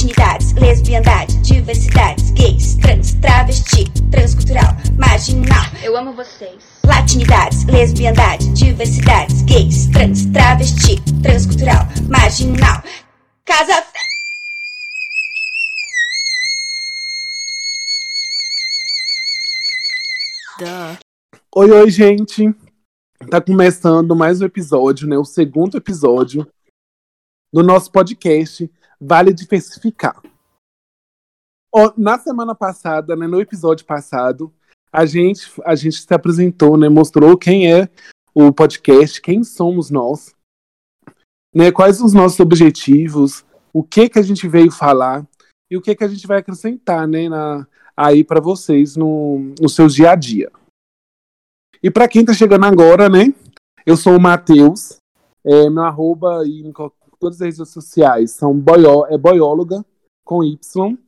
Latinidades, lesbiandade, diversidades, gays, trans, travesti, transcultural, marginal. Eu amo vocês. Latinidades, lesbiandade, diversidades, gays, trans, travesti, transcultural, marginal. Casa Oi, oi, gente. Tá começando mais um episódio, né? O segundo episódio do nosso podcast Vale Diversificar. Na semana passada, né, no episódio passado, a gente, a gente se apresentou, né? Mostrou quem é o podcast, quem somos nós, né? Quais os nossos objetivos, o que que a gente veio falar e o que que a gente vai acrescentar, né? Na, aí para vocês no, no seu dia a dia. E para quem tá chegando agora, né? Eu sou o Matheus. É, meu arroba todas as redes sociais são boió, é boióloga com Y.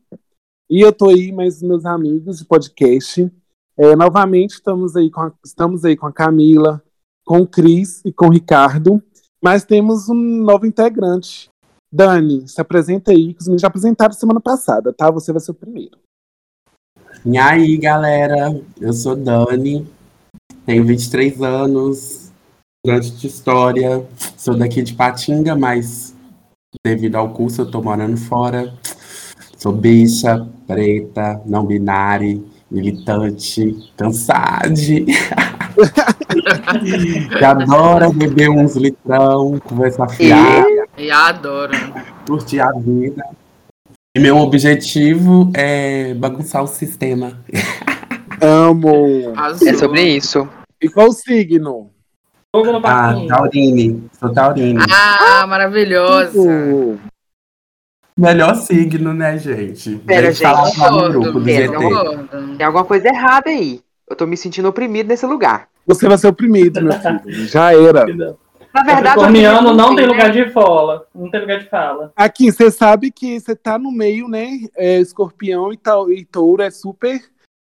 E eu tô aí, mais meus amigos de podcast. É, novamente estamos aí, com a, estamos aí com a Camila, com o Cris e com o Ricardo. Mas temos um novo integrante. Dani, se apresenta aí, que os meninos já apresentaram semana passada, tá? Você vai ser o primeiro. E aí, galera? Eu sou Dani, tenho 23 anos, estudante de história, sou daqui de Patinga, mas devido ao curso eu tô morando fora. Sou bicha, preta, não binária, militante, cansade. que adora beber uns litrão, conversar fiada, E adoro. curtir a vida. E meu objetivo é bagunçar o sistema. Amo! Azul. É sobre isso. E qual o signo? Fogo no Ah. Taurine. Sou Taurine. Ah, maravilhosa. Uh, Melhor signo, né, gente? Pera, eu falar gente. lá no grupo do Pera, GT. Tem alguma coisa errada aí. Eu tô me sentindo oprimido nesse lugar. Você vai ser oprimido, meu filho. Já era. Na verdade, Capricorniano não tem lugar de fala. Não tem lugar de fala. Aqui, você sabe que você tá no meio, né? É, escorpião e, tal, e touro é super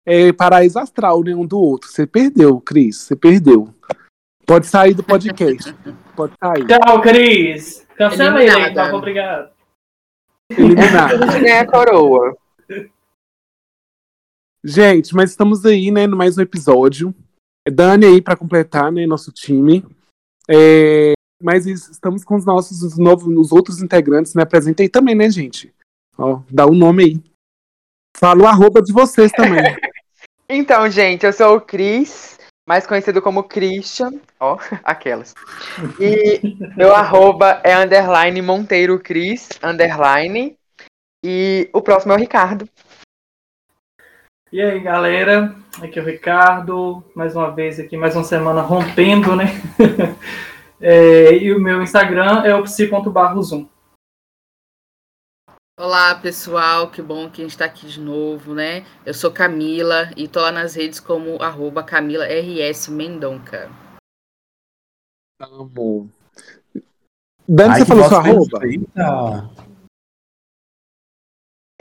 é, paraíso astral, né? Um do outro. Você perdeu, Cris. Você perdeu. Pode sair do podcast. Pode sair. Tchau, Cris. Cancela ele, Eliminada. então. Obrigado. Eliminado. Ganha a coroa. Gente, mas estamos aí, né? No mais um episódio. Dani aí pra completar, né? Nosso time. É, mas es- estamos com os nossos os novos, os outros integrantes. Me apresentei também, né, gente? Ó, dá um nome aí. Fala o arroba de vocês também. Então, gente, eu sou o Cris, mais conhecido como Christian. Ó, aquelas. E meu arroba é underline Monteiro Cris, underline. E o próximo é o Ricardo. E aí, galera? Aqui é o Ricardo. Mais uma vez aqui, mais uma semana rompendo, né? É, e o meu Instagram é o psi.barrozum. Olá, pessoal. Que bom que a gente tá aqui de novo, né? Eu sou Camila e tô lá nas redes como arroba Camila RS Mendonca. Amo. Dani, Ai, você falou sua arroba?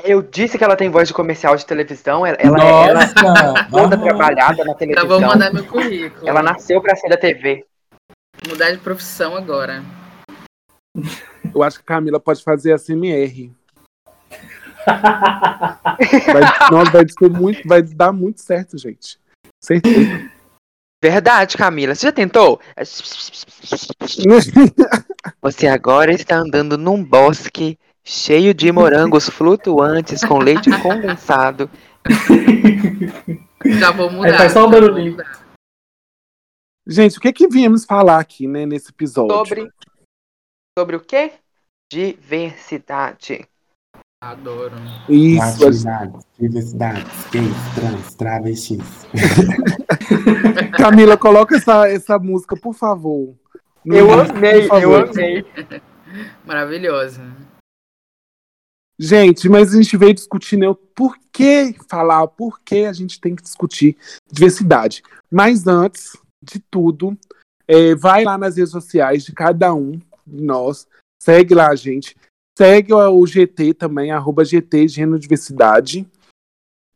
Eu disse que ela tem voz de comercial de televisão. Ela, ela, ela é toda trabalhada na Então televisão. vou mandar meu currículo. Ela nasceu pra ser da TV. Mudar de profissão agora. Eu acho que a Camila pode fazer a CMR. Vai, nossa, vai, ser muito, vai dar muito certo, gente. Certeza. Verdade, Camila. Você já tentou? Você agora está andando num bosque cheio de morangos flutuantes com leite condensado. Já vou mudar. Aí faz só vou barulhinho. Gente, o que que viemos falar aqui, né, nesse episódio? Sobre. Sobre o quê? Diversidade. Adoro. Isso, a- Atividades, diversidades, gays, trans, travestis. Camila, coloca essa, essa música, por favor. No Eu amei, eu amei. Maravilhosa. Gente, mas a gente veio discutir, né, o por que falar, por que a gente tem que discutir diversidade. Mas antes de tudo, é, vai lá nas redes sociais de cada um de nós, segue lá a gente, segue o GT também, arroba GT Gênero Diversidade.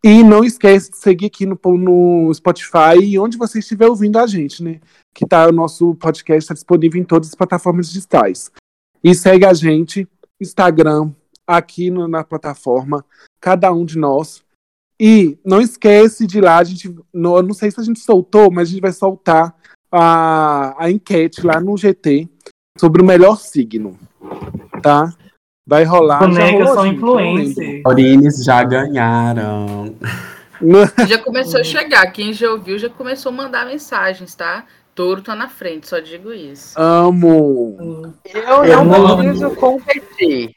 E não esquece de seguir aqui no, no Spotify e onde você estiver ouvindo a gente, né? Que tá, o nosso podcast está disponível em todas as plataformas digitais. E segue a gente, Instagram, aqui no, na plataforma, cada um de nós. E não esquece de ir lá, a gente, não, não sei se a gente soltou, mas a gente vai soltar a, a enquete lá no GT sobre o melhor signo, tá? Vai rolar. Bonecas são influências. Orines já ganharam. Já começou a chegar. Quem já ouviu já começou a mandar mensagens, tá? Touro tá na frente, só digo isso. Amo. Eu Eu não preciso competir.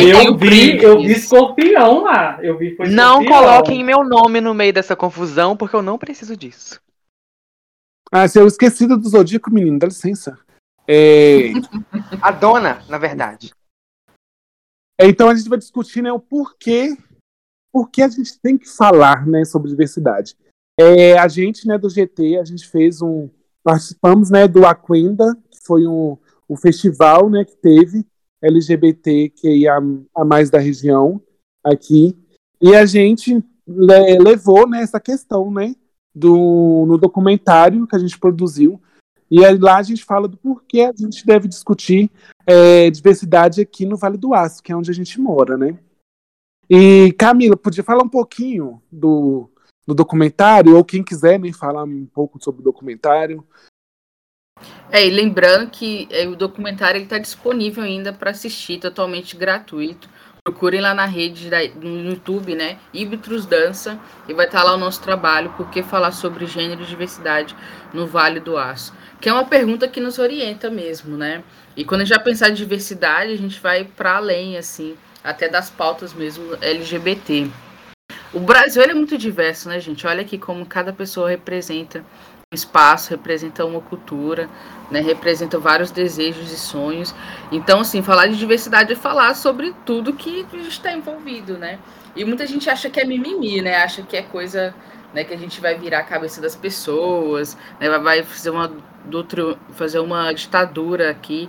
Eu o vi, eu vi escorpião lá. Eu vi foi Não escorpião. coloquem meu nome no meio dessa confusão, porque eu não preciso disso. Ah, se eu esqueci do Zodíaco, menino, dá licença. É, A dona, na verdade. então a gente vai discutir né, o porquê, porquê a gente tem que falar né, sobre diversidade. É, a gente né, do GT, a gente fez um. Participamos né, do Aquenda, que foi um, um festival né, que teve LGBT que ia a mais da região aqui. E a gente le- levou né, essa questão né, do, no documentário que a gente produziu. E aí lá a gente fala do porquê a gente deve discutir é, diversidade aqui no Vale do Aço, que é onde a gente mora, né? E Camila, podia falar um pouquinho do, do documentário, ou quem quiser né, falar um pouco sobre o documentário. É, e lembrando que é, o documentário está disponível ainda para assistir, totalmente gratuito. Procurem lá na rede, da- no YouTube, né? Ibitros Dança, e vai estar lá o nosso trabalho, por que falar sobre gênero e diversidade no Vale do Aço. Que é uma pergunta que nos orienta mesmo, né? E quando a gente vai pensar em diversidade, a gente vai para além, assim, até das pautas mesmo LGBT. O Brasil é muito diverso, né, gente? Olha aqui como cada pessoa representa um espaço, representa uma cultura, né? Representa vários desejos e sonhos. Então, assim, falar de diversidade é falar sobre tudo que está envolvido, né? E muita gente acha que é mimimi, né? Acha que é coisa, né? Que a gente vai virar a cabeça das pessoas, né? Vai fazer uma, doutri- fazer uma ditadura aqui,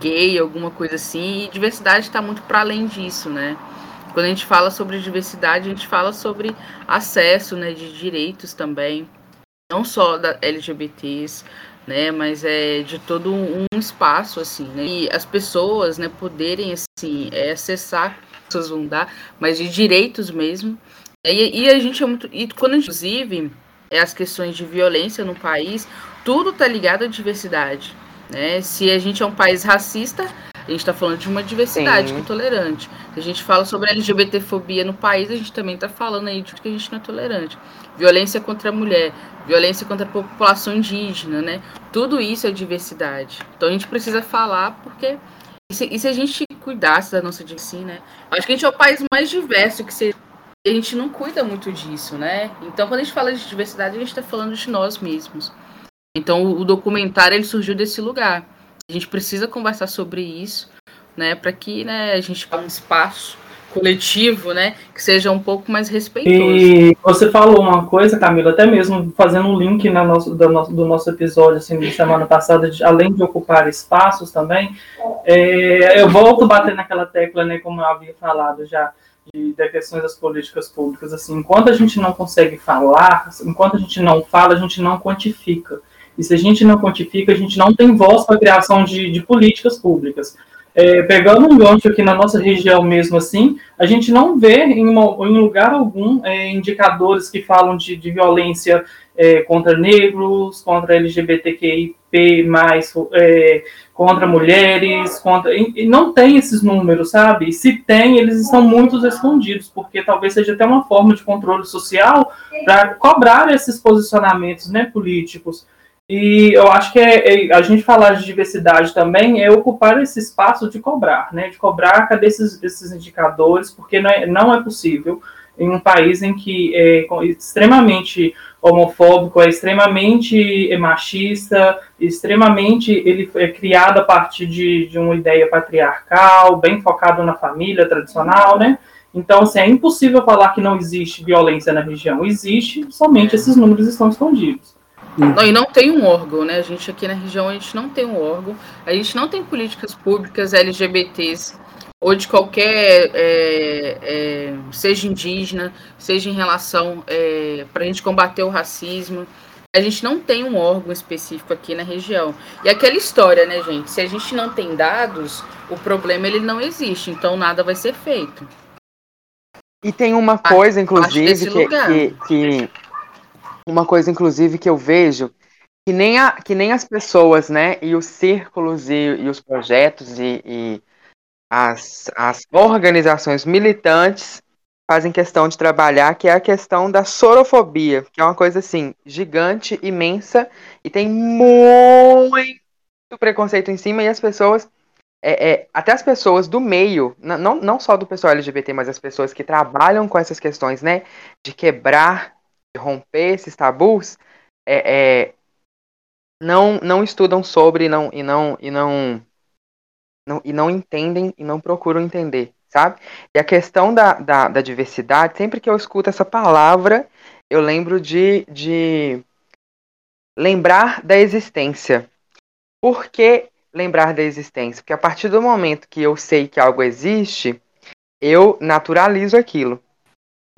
gay, alguma coisa assim. E diversidade está muito para além disso, né? Quando a gente fala sobre diversidade, a gente fala sobre acesso, né? De direitos também não só da LGBTs, né, mas é de todo um, espaço assim, né, e as pessoas, né, poderem assim é, acessar, as pessoas vão dar, mas de direitos mesmo. E, e a gente é muito, e quando inclusive é as questões de violência no país, tudo tá ligado à diversidade, né? Se a gente é um país racista, a gente está falando de uma diversidade Sim. que é tolerante. Se a gente fala sobre LGBTfobia no país, a gente também está falando aí de que a gente não é tolerante. Violência contra a mulher, violência contra a população indígena, né? Tudo isso é diversidade. Então a gente precisa falar porque. E se, e se a gente cuidasse da nossa diversidade, né? Acho que a gente é o país mais diverso que se. E a gente não cuida muito disso, né? Então, quando a gente fala de diversidade, a gente está falando de nós mesmos. Então, o, documentário ele surgiu desse lugar. A gente precisa conversar sobre isso, né? Para que né, a gente tenha um espaço coletivo, né? Que seja um pouco mais respeitoso. E você falou uma coisa, Camila, até mesmo fazendo um link na nosso, do, nosso, do nosso episódio assim, de semana passada, de- além de ocupar espaços também, é, eu volto bater naquela tecla, né, como eu havia falado já, de, de questões das políticas públicas. Assim, enquanto a gente não consegue falar, enquanto a gente não fala, a gente não quantifica. E se a gente não quantifica, a gente não tem voz para a criação de, de políticas públicas. É, pegando um gancho aqui na nossa região mesmo assim, a gente não vê em, uma- em lugar algum é, indicadores que falam de, de violência é, contra negros, contra LGBTQIP+, é, contra mulheres, contra... E, e não tem esses números, sabe? Se tem, eles estão muito escondidos, porque talvez seja até uma forma de controle social para cobrar esses posicionamentos né, políticos. E eu acho que é, é- a gente falar de diversidade também é ocupar esse espaço de cobrar, né? De cobrar cadê esses, esses indicadores, porque não é, não é possível em um país em que é extremamente homofóbico, é extremamente machista, extremamente ele é criado a partir de, de uma ideia patriarcal, bem focado na família tradicional, né? Então, assim, é impossível falar que não existe violência na região. Existe, somente esses números estão escondidos. Não, e não tem um órgão, né? A gente aqui na região, a gente não tem um órgão, a gente não tem políticas públicas LGBTs ou de qualquer, é, é, seja indígena, seja em relação para a gente combater o racismo, A gente não tem um órgão específico aqui na região. E aquela história, né, gente? Se a gente não tem dados, o problema ele não existe, então nada vai ser feito. E tem uma coisa, inclusive, que, que, que, uma coisa, inclusive, que eu vejo que nem, a, que nem as pessoas, né, e os círculos e, e os projetos e, e as, as organizações militantes fazem questão de trabalhar, que é a questão da sorofobia, que é uma coisa assim, gigante, imensa, e tem muito preconceito em cima, e as pessoas, é, é, até as pessoas do meio, não, não só do pessoal LGBT, mas as pessoas que trabalham com essas questões, né, de quebrar, romper esses tabus, é, é não, não estudam sobre não, e não e não, não e não entendem e não procuram entender sabe? E a questão da, da, da, diversidade, sempre que eu escuto essa palavra, eu lembro de, de lembrar da existência. Por que lembrar da existência? Porque a partir do momento que eu sei que algo existe, eu naturalizo aquilo,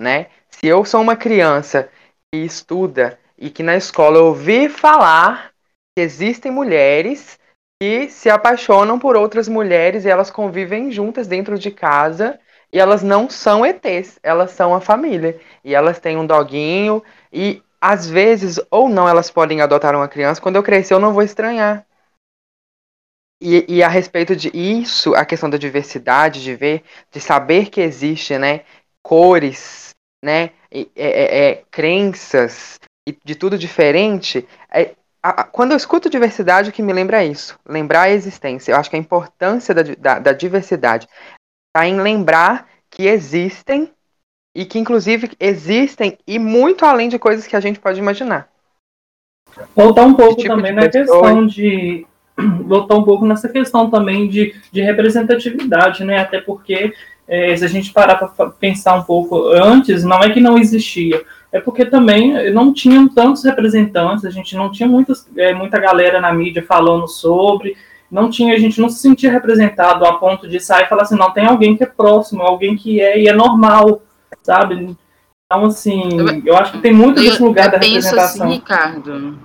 né? Se eu sou uma criança que estuda e que na escola eu ouvi falar que existem mulheres que se apaixonam por outras mulheres e elas convivem juntas dentro de casa e elas não são ETs, elas são a família. E elas têm um doguinho e às vezes ou não elas podem adotar uma criança. Quando eu crescer eu não vou estranhar. E, e a respeito de isso, a questão da diversidade, de ver, de saber que existe, né, cores, né, é, é, é, crenças e de tudo diferente, é, a, quando eu escuto diversidade, o que me lembra é isso, lembrar a existência. Eu acho que a importância da, da, da diversidade está em lembrar que existem e que, inclusive, existem e muito além de coisas que a gente pode imaginar. Voltar um pouco tipo também na questão de. Voltar um pouco nessa questão também de, de representatividade, né? Até porque, é, se a gente parar para pensar um pouco antes, não é que não existia, é porque também não tinham tantos representantes, a gente não tinha muitas, é, muita galera na mídia falando sobre, não tinha, a gente não se sentia representado a ponto de sair e falar assim, não, tem alguém que é próximo, alguém que é e é normal, sabe? Então, assim, eu acho que tem muito desse lugar eu, eu da representação. Assim, Ricardo,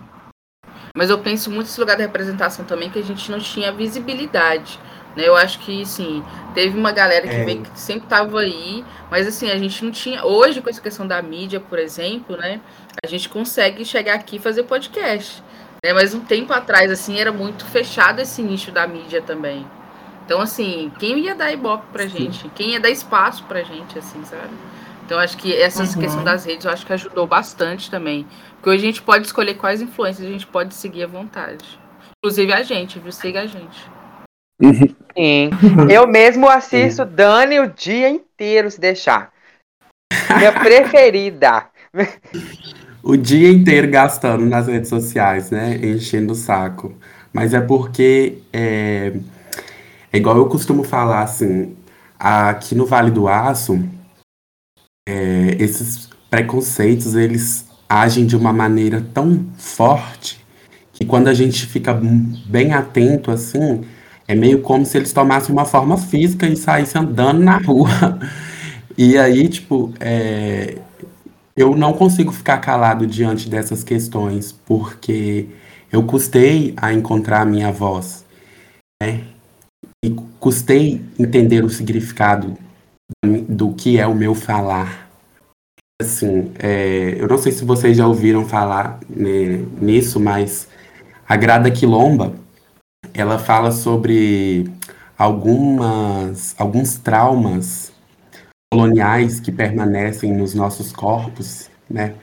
mas eu penso muito nesse lugar da representação também, que a gente não tinha visibilidade. Né? Eu acho que, sim, teve uma galera que é. veio que sempre estava aí, mas assim, a gente não tinha. Hoje, com essa questão da mídia, por exemplo, né? A gente consegue chegar aqui e fazer podcast. Né? Mas um tempo atrás, assim, era muito fechado esse nicho da mídia também. Então, assim, quem ia dar ibope pra gente? Quem ia dar espaço pra gente, assim, sabe? Então, acho que essa uhum. questão das redes, eu acho que ajudou bastante também. Porque hoje a gente pode escolher quais influências a gente pode seguir à vontade. Inclusive a gente, viu? Siga a gente. Sim. Eu mesmo assisto Dani o dia inteiro, se deixar. Minha preferida. O dia inteiro gastando nas redes sociais, né? Enchendo o saco. Mas é porque é, é igual eu costumo falar assim, aqui no Vale do Aço, é, esses preconceitos eles agem de uma maneira tão forte que quando a gente fica bem atento assim, é meio como se eles tomassem uma forma física e saíssem andando na rua. E aí, tipo, é, eu não consigo ficar calado diante dessas questões, porque eu custei a encontrar a minha voz, né? E custei entender o significado do que é o meu falar. Assim, é, eu não sei se vocês já ouviram falar né, nisso, mas a Grada Quilomba, ela fala sobre algumas, alguns traumas coloniais que permanecem nos nossos corpos, né?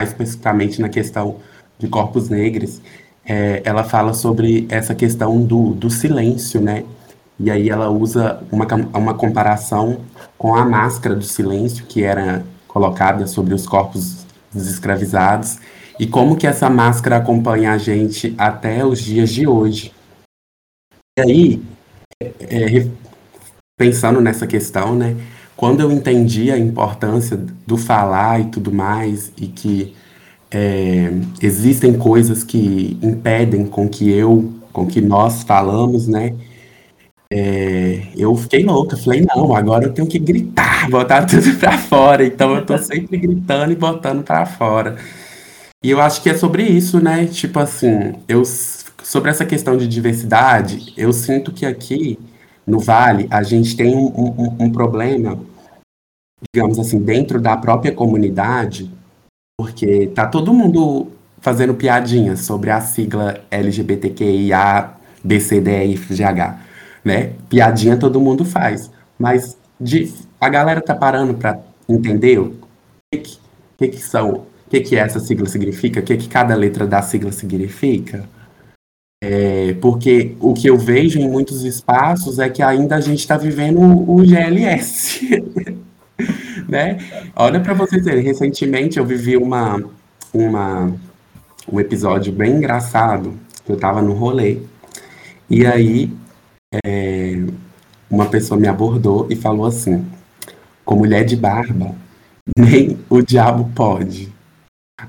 Mais especificamente na questão de corpos negros, é, ela fala sobre essa questão do, do silêncio, né? E aí ela usa uma, uma comparação com a máscara do silêncio que era colocada sobre os corpos dos escravizados e como que essa máscara acompanha a gente até os dias de hoje. E aí, é, pensando nessa questão, né? Quando eu entendi a importância do falar e tudo mais, e que é, existem coisas que impedem com que eu, com que nós falamos, né? É, eu fiquei louca, falei, não, agora eu tenho que gritar, botar tudo para fora. Então eu tô sempre gritando e botando para fora. E eu acho que é sobre isso, né? Tipo assim, eu sobre essa questão de diversidade, eu sinto que aqui no Vale a gente tem um, um, um problema, digamos assim, dentro da própria comunidade, porque tá todo mundo fazendo piadinhas sobre a sigla LGBTQIA, BCDFGH, né? Piadinha todo mundo faz, mas de, a galera tá parando para entender o que, que, que são, o que, que essa sigla significa, o que, que cada letra da sigla significa. É, porque o que eu vejo em muitos espaços é que ainda a gente está vivendo o GLS. né? Olha para vocês verem, recentemente eu vivi uma, uma, um episódio bem engraçado, eu estava no rolê, e aí é, uma pessoa me abordou e falou assim, com mulher de barba, nem o diabo pode.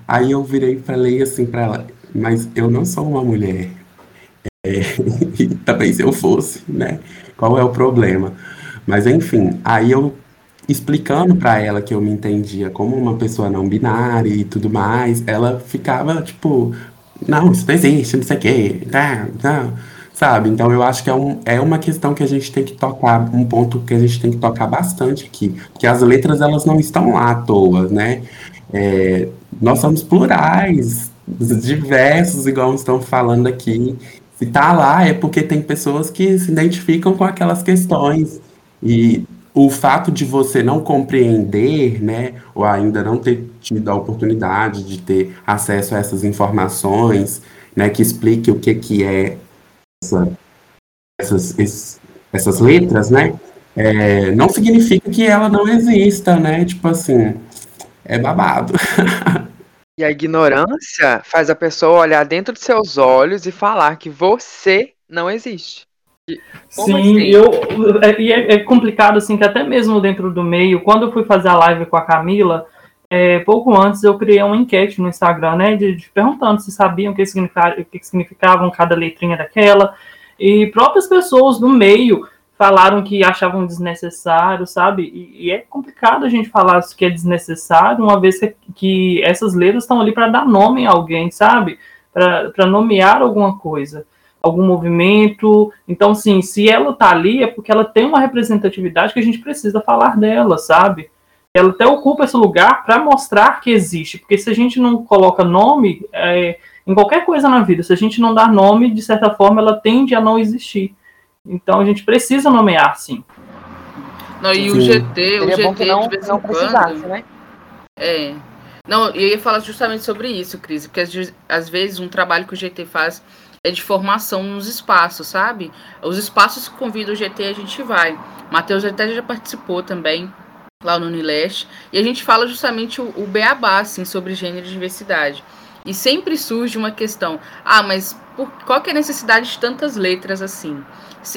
Aí eu virei e falei assim para ela, mas eu não sou uma mulher. É, também se eu fosse, né? Qual é o problema? Mas enfim, aí eu explicando para ela que eu me entendia como uma pessoa não binária e tudo mais, ela ficava tipo, não, isso não existe, não sei o quê, não, não, sabe? Então eu acho que é, um, é uma questão que a gente tem que tocar, um ponto que a gente tem que tocar bastante aqui, porque as letras elas não estão lá à toa, né? É, nós somos plurais, diversos, igual estão falando aqui, se tá lá é porque tem pessoas que se identificam com aquelas questões. E o fato de você não compreender, né, ou ainda não ter tido a oportunidade de ter acesso a essas informações, né, que explique o que, que é essa, essas, essas letras, né, é, não significa que ela não exista, né, tipo assim, é babado. E a ignorância faz a pessoa olhar dentro de seus olhos e falar que você não existe. Como Sim, assim? eu, é, e é, é, complicado assim que até mesmo dentro do meio, quando eu fui fazer a live com a Camila, é, pouco antes eu criei uma enquete no Instagram, né, de, de perguntando se sabiam o que, significava, o que significavam cada letrinha daquela, e próprias pessoas do meio falaram que achavam desnecessário, sabe? E, e, é complicado a gente falar que é desnecessário, uma vez que, que essas letras estão ali para dar nome a alguém, sabe? Para nomear alguma coisa, algum movimento. Então, sim, se ela está ali é porque ela tem uma representatividade que a gente precisa falar dela, sabe? Ela até ocupa esse lugar para mostrar que existe, porque se a gente não coloca nome é, em qualquer coisa na vida, se a gente não dá nome, de certa forma, ela tende a não existir. Então a gente precisa nomear, sim. Não, e sim. o GT, o GT não, de vez em quando. Né? É. Não, eu ia falar justamente sobre isso, Cris, porque às vezes um trabalho que o GT faz é de formação nos espaços, sabe? Os espaços que convidam o GT a gente vai. Matheus até já participou também lá no Unileste. E a gente fala justamente o, o beabá, assim, sobre gênero e diversidade. E sempre surge uma questão: ah, mas por, qual que é a necessidade de tantas letras assim?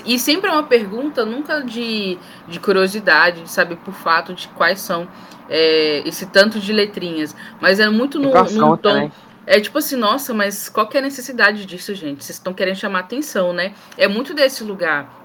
E sempre é uma pergunta, nunca de, de curiosidade, de saber por fato de quais são é, esse tanto de letrinhas. Mas é muito no, no tom. Também. É tipo assim, nossa, mas qual que é a necessidade disso, gente? Vocês estão querendo chamar atenção, né? É muito desse lugar.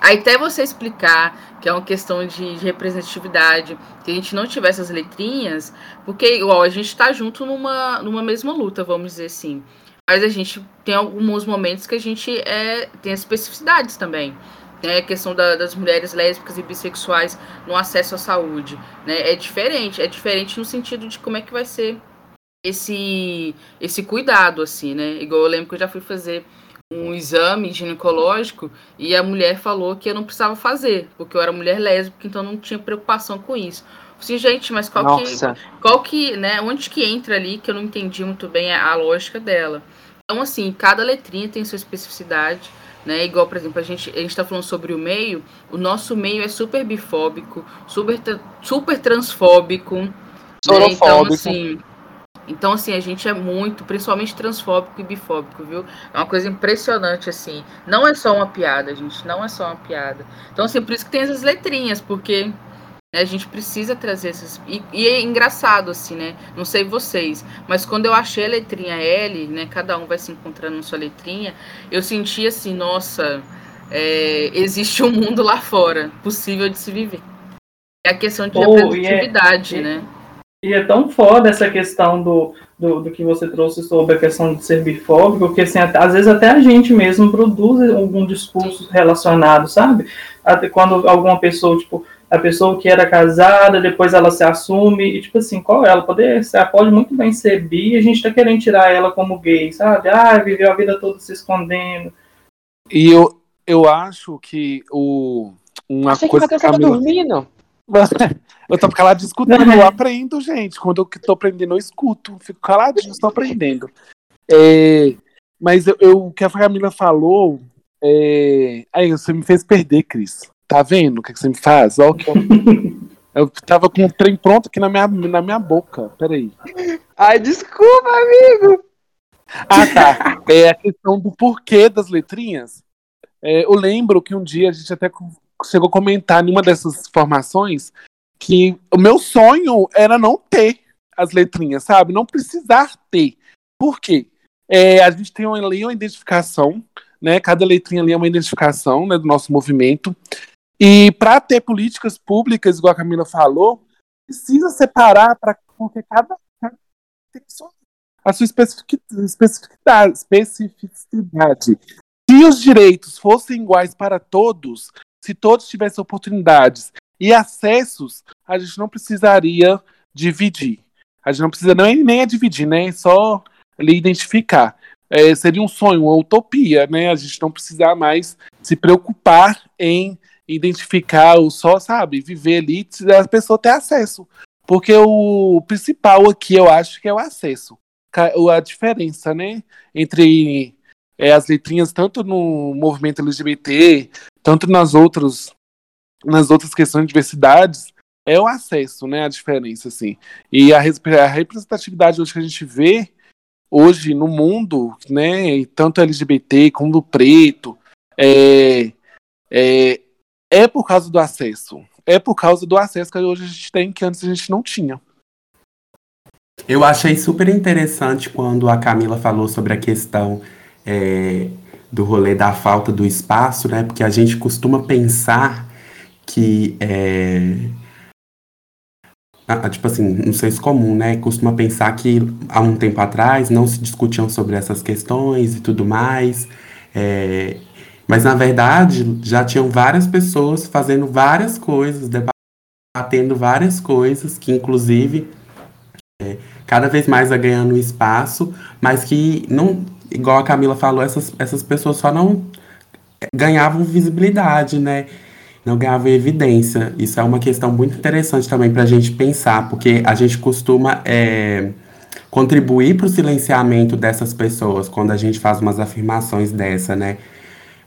Aí até você explicar que é uma questão de, de representatividade, que a gente não tivesse as letrinhas, porque igual a gente está junto numa, numa mesma luta, vamos dizer assim. Mas a gente tem alguns momentos que a gente é, tem especificidades também. Né? A questão da, das mulheres lésbicas e bissexuais no acesso à saúde. Né? É diferente. É diferente no sentido de como é que vai ser esse, esse cuidado, assim, né? Igual eu lembro que eu já fui fazer um exame ginecológico e a mulher falou que eu não precisava fazer, porque eu era mulher lésbica, então não tinha preocupação com isso. Assim, gente, mas qual Nossa. que, qual que, né, onde que entra ali que eu não entendi muito bem a, a lógica dela. Então, assim, cada letrinha tem sua especificidade, né? Igual, por exemplo, a gente a está falando sobre o meio, o nosso meio é super bifóbico, super, super transfóbico. Né? Então, assim, então, assim, a gente é muito, principalmente transfóbico e bifóbico, viu? É uma coisa impressionante, assim. Não é só uma piada, gente, não é só uma piada. Então, assim, por isso que tem essas letrinhas, porque? A gente precisa trazer essas. E, e, é engraçado, assim, né? Não sei vocês, mas quando eu achei a letrinha L, né? Cada um vai se encontrando na sua letrinha, eu senti assim, nossa, é, existe um mundo lá fora, possível de se viver. É a questão de oh, representatividade, é, né? E é tão foda essa questão do, do, do, que você trouxe sobre a questão de ser bifóbico, porque assim, às vezes até a gente mesmo produz algum discurso relacionado, sabe? Até quando alguma pessoa, tipo, a pessoa que era casada, depois ela se assume, e tipo assim, qual é? Ela pode, ela pode muito bem ser bi, e a gente tá querendo tirar ela como gay, sabe? Ah, viveu a vida toda se escondendo. E eu, eu acho que o, uma Achei coisa que que o a Matheus tava Camila... dormindo. Eu tô calado escutando, eu aprendo, gente. Quando eu tô aprendendo, eu escuto. Fico caladinho, estou aprendendo. É, mas eu, eu- o que a Camila falou. É... Aí, você me fez perder, Cris. Tá vendo o que, que você me faz? Ó, que eu... eu tava com o trem pronto aqui na minha, na minha boca. Peraí. Ai, desculpa, amigo. Ah, tá. É a questão do porquê das letrinhas. É, eu lembro que um dia a gente até chegou a comentar numa dessas formações que o meu sonho era não ter as letrinhas, sabe? Não precisar ter. Por quê? É, a gente tem uma, ali uma identificação, né? Cada letrinha ali é uma identificação né, do nosso movimento. E para ter políticas públicas, igual a Camila falou, precisa separar para porque cada, tem a sua especific- especificidade, especificidade. Se os direitos fossem iguais para todos, se todos tivessem oportunidades e acessos, a gente não precisaria dividir. A gente não precisa nem, nem é dividir, né? É só ali identificar. É, seria um sonho, uma utopia, né? A gente não precisar mais se preocupar em identificar o só, sabe, viver ali, a pessoa ter acesso. Porque o principal aqui, eu acho que é o acesso. A diferença, né, entre é, as letrinhas, tanto no movimento LGBT, tanto nas outras, nas outras questões de diversidades, é o acesso, né, a diferença, assim. E a, a representatividade hoje que a gente vê, hoje no mundo, né, tanto LGBT como do preto, é, é, é por causa do acesso. É por causa do acesso que hoje a gente tem, que antes a gente não tinha. Eu achei super interessante quando a Camila falou sobre a questão é, do rolê da falta do espaço, né? Porque a gente costuma pensar que é, ah, tipo assim, não sei se comum, né? Costuma pensar que há um tempo atrás não se discutiam sobre essas questões e tudo mais. é, mas na verdade já tinham várias pessoas fazendo várias coisas, debatendo várias coisas, que inclusive cada vez mais vai ganhando espaço, mas que não, igual a Camila falou, essas, essas pessoas só não ganhavam visibilidade, né? Não ganhavam evidência. Isso é uma questão muito interessante também para a gente pensar, porque a gente costuma é, contribuir para o silenciamento dessas pessoas quando a gente faz umas afirmações dessa, né?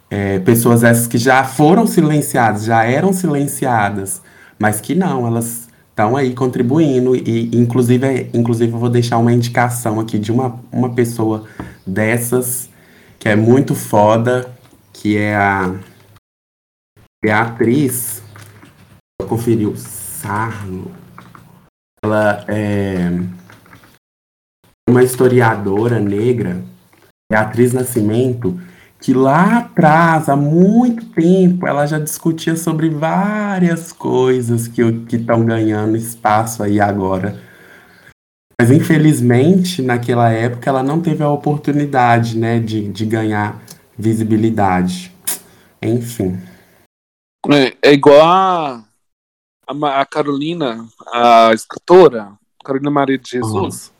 É, pessoas essas que já foram silenciadas, já eram silenciadas, mas que não, elas estão aí contribuindo e inclusive, inclusive eu vou deixar uma indicação aqui de uma, uma pessoa dessas que é muito foda, que é a Beatriz, eu conferi o Sarno, ela é uma historiadora negra, Beatriz Nascimento, que lá atrás, há muito tempo, ela já discutia sobre várias coisas que estão ganhando espaço aí agora. Mas infelizmente, naquela época, ela não teve a oportunidade, né, de, de ganhar visibilidade. Enfim. É, é igual a, a, a Carolina, a escritora, Carolina Maria de Jesus.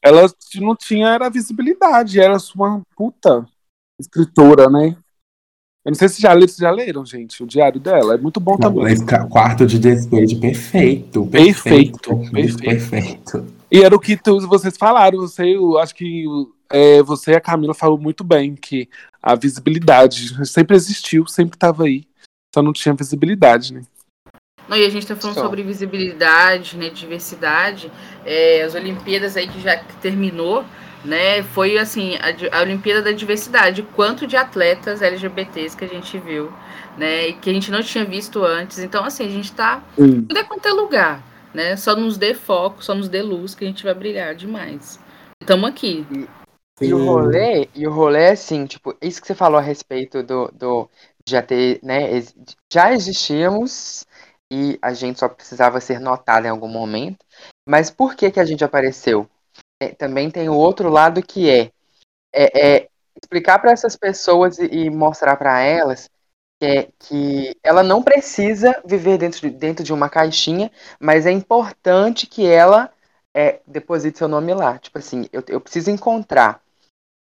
Ela não tinha era visibilidade, era uma puta escritora, né? Eu não sei se já leram, se já leram, gente, o diário dela. É muito bom também. Ca- quarto de despejo, perfeito. Perfeito, Perfeito. perfeito. perfeito. E era o que tu- vocês falaram. Você, eu acho que é, você e a Camila falou muito bem que a visibilidade sempre existiu, sempre estava aí. Só não tinha visibilidade, né? Não, e a gente tá falando Só. sobre visibilidade, né, diversidade. É, as Olimpíadas aí que já terminou, né, foi assim, a, a Olimpíada da Diversidade. Quanto de atletas LGBTs que a gente viu, né, e que a gente não tinha visto antes. Então, assim, a gente tá Hum. tudo é quanto é lugar, né? Só nos dê foco, só nos dê luz que a gente vai brilhar demais. Estamos aqui. E o Sim. rolê, e o rolê é assim, tipo, isso que você falou a respeito do, do já ter, né, já existíamos e a gente só precisava ser notado em algum momento. Mas por que, que a gente apareceu? Também tem o outro lado que é, é, é explicar para essas pessoas e, e mostrar para elas que, é, que ela não precisa viver dentro de, dentro de uma caixinha, mas é importante que ela é, deposite seu nome lá. Tipo assim, eu, eu preciso encontrar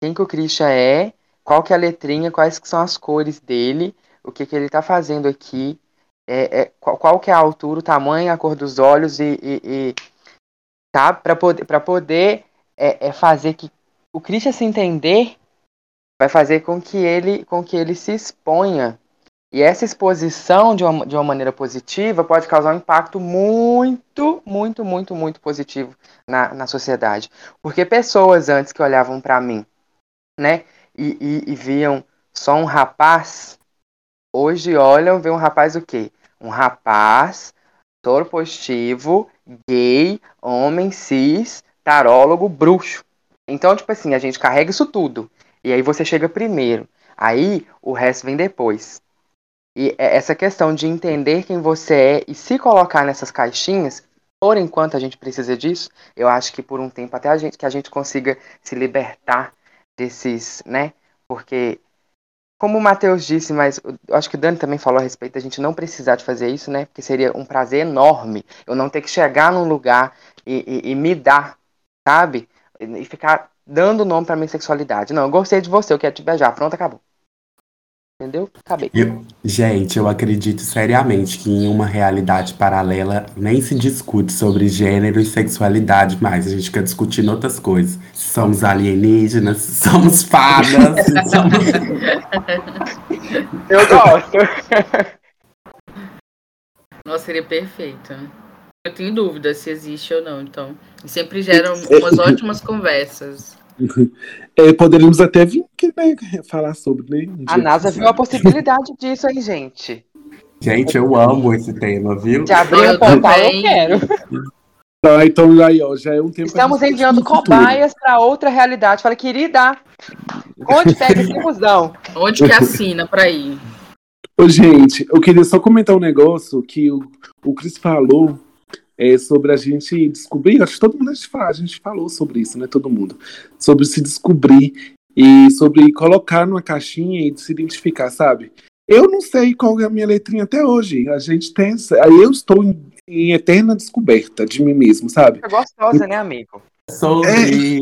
quem que o Christian é, qual que é a letrinha, quais que são as cores dele, o que, que ele está fazendo aqui, é, é, qual, qual, que é a altura, o tamanho, a cor dos olhos e, e, e tá? Para poder, pra poder é, é, fazer que o Christian se entender vai fazer com que ele, com que ele se exponha. E essa exposição de uma, de uma maneira positiva pode causar um impacto muito, muito, muito, muito positivo na, na sociedade. Porque pessoas antes que olhavam para mim, né, e, e, e viam só um rapaz, hoje olham, vê um rapaz o quê? Um rapaz soro positivo, gay, homem, cis, tarólogo, bruxo. Então, tipo assim, a gente carrega isso tudo. E aí você chega primeiro. Aí o resto vem depois. E é essa questão de entender quem você é e se colocar nessas caixinhas, por enquanto a gente precisa disso, eu acho que por um tempo até a gente que a gente consiga se libertar desses, né? Porque como o Matheus disse, mas eu acho que o Dani também falou a respeito da gente não precisar de fazer isso, né? Porque seria um prazer enorme eu não ter que chegar num lugar e, e, e me dar, sabe? E ficar dando nome pra minha sexualidade. Não, eu gostei de você, eu quero te beijar. Pronto, acabou. Entendeu? Acabei. Eu, gente, eu acredito seriamente que em uma realidade paralela nem se discute sobre gênero e sexualidade mais. A gente fica discutindo outras coisas. Somos alienígenas, somos fadas. somos... Eu gosto. Nossa, seria perfeito. Eu tenho dúvida se existe ou não, então. Sempre geram umas ótimas conversas. É, poderíamos até vir né, falar sobre, né? Um a NASA viu a possibilidade disso, hein, gente? Gente, eu amo esse tema, viu? De abrir um portal, eu quero. Ah, então aí, ó, já é um tempo. Estamos enviando cobaias para outra realidade. Falei, querida, onde pega esse busão? Onde que assina para ir? Ô, gente, eu queria só comentar um negócio que o, o Cris falou é, sobre a gente descobrir, acho que todo mundo a gente, fala, a gente falou sobre isso, né? Todo mundo. Sobre se descobrir e sobre colocar numa caixinha e se identificar, sabe? Eu não sei qual é a minha letrinha até hoje. A gente tem. Aí eu estou em, em, eterna descoberta de mim mesmo, sabe? É gostosa, né, amigo? Sobre. É,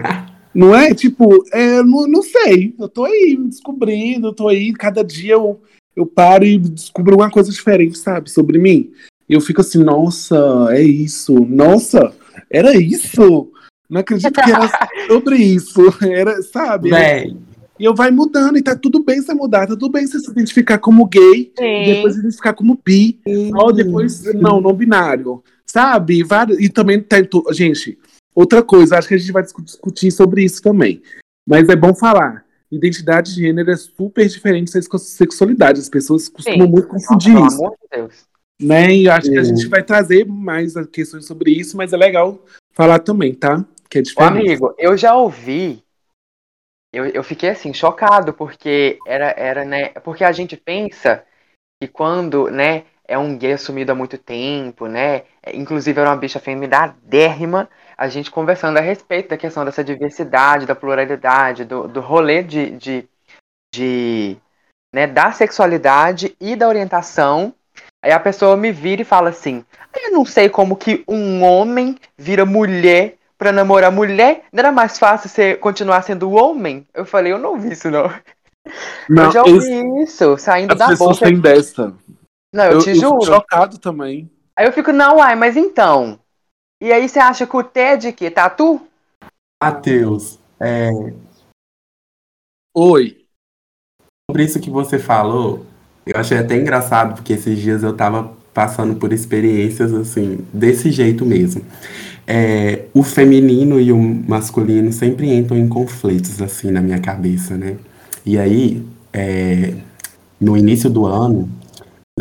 não é? Tipo, é, não, não sei. Eu tô aí descobrindo, eu tô aí. Cada dia eu, eu paro e descubro uma coisa diferente, sabe? Sobre mim eu fico assim, nossa, é isso, nossa, era isso. Não acredito que era sobre isso. Era, sabe? Bem. E eu vai mudando, e tá tudo bem você mudar, tá tudo bem você se identificar como gay, e depois se identificar como bi, ou depois, não, não binário. Sabe? E também tem. Gente, outra coisa, acho que a gente vai discutir sobre isso também. Mas é bom falar. Identidade de gênero é super diferente da sexualidade. As pessoas costumam Sim. muito confundir Nossa, isso. Pelo amor de Deus. Né? E acho que a gente vai trazer mais questões sobre isso, mas é legal falar também, tá? Que é diferente. Ô, amigo, eu já ouvi. Eu, eu fiquei assim, chocado, porque era, era, né? Porque a gente pensa que quando, né, é um gay assumido há muito tempo, né? Inclusive era uma bicha feminadérrima, a gente conversando a respeito da questão dessa diversidade, da pluralidade, do, do rolê de, de, de né, da sexualidade e da orientação Aí a pessoa me vira e fala assim: Eu não sei como que um homem vira mulher pra namorar mulher. Não era mais fácil você continuar sendo homem? Eu falei: Eu não ouvi isso, não. não eu já ouvi esse... isso, saindo da boca. Tem dessa. Não, eu, eu te eu juro. chocado também. Aí eu fico: Não, ai, mas então. E aí você acha que o T é de quê? Tatu? Matheus, é. Oi. Sobre isso que você falou, eu achei até engraçado, porque esses dias eu tava passando por experiências assim, desse jeito mesmo. É, o feminino e o masculino sempre entram em conflitos assim na minha cabeça, né? E aí, é, no início do ano,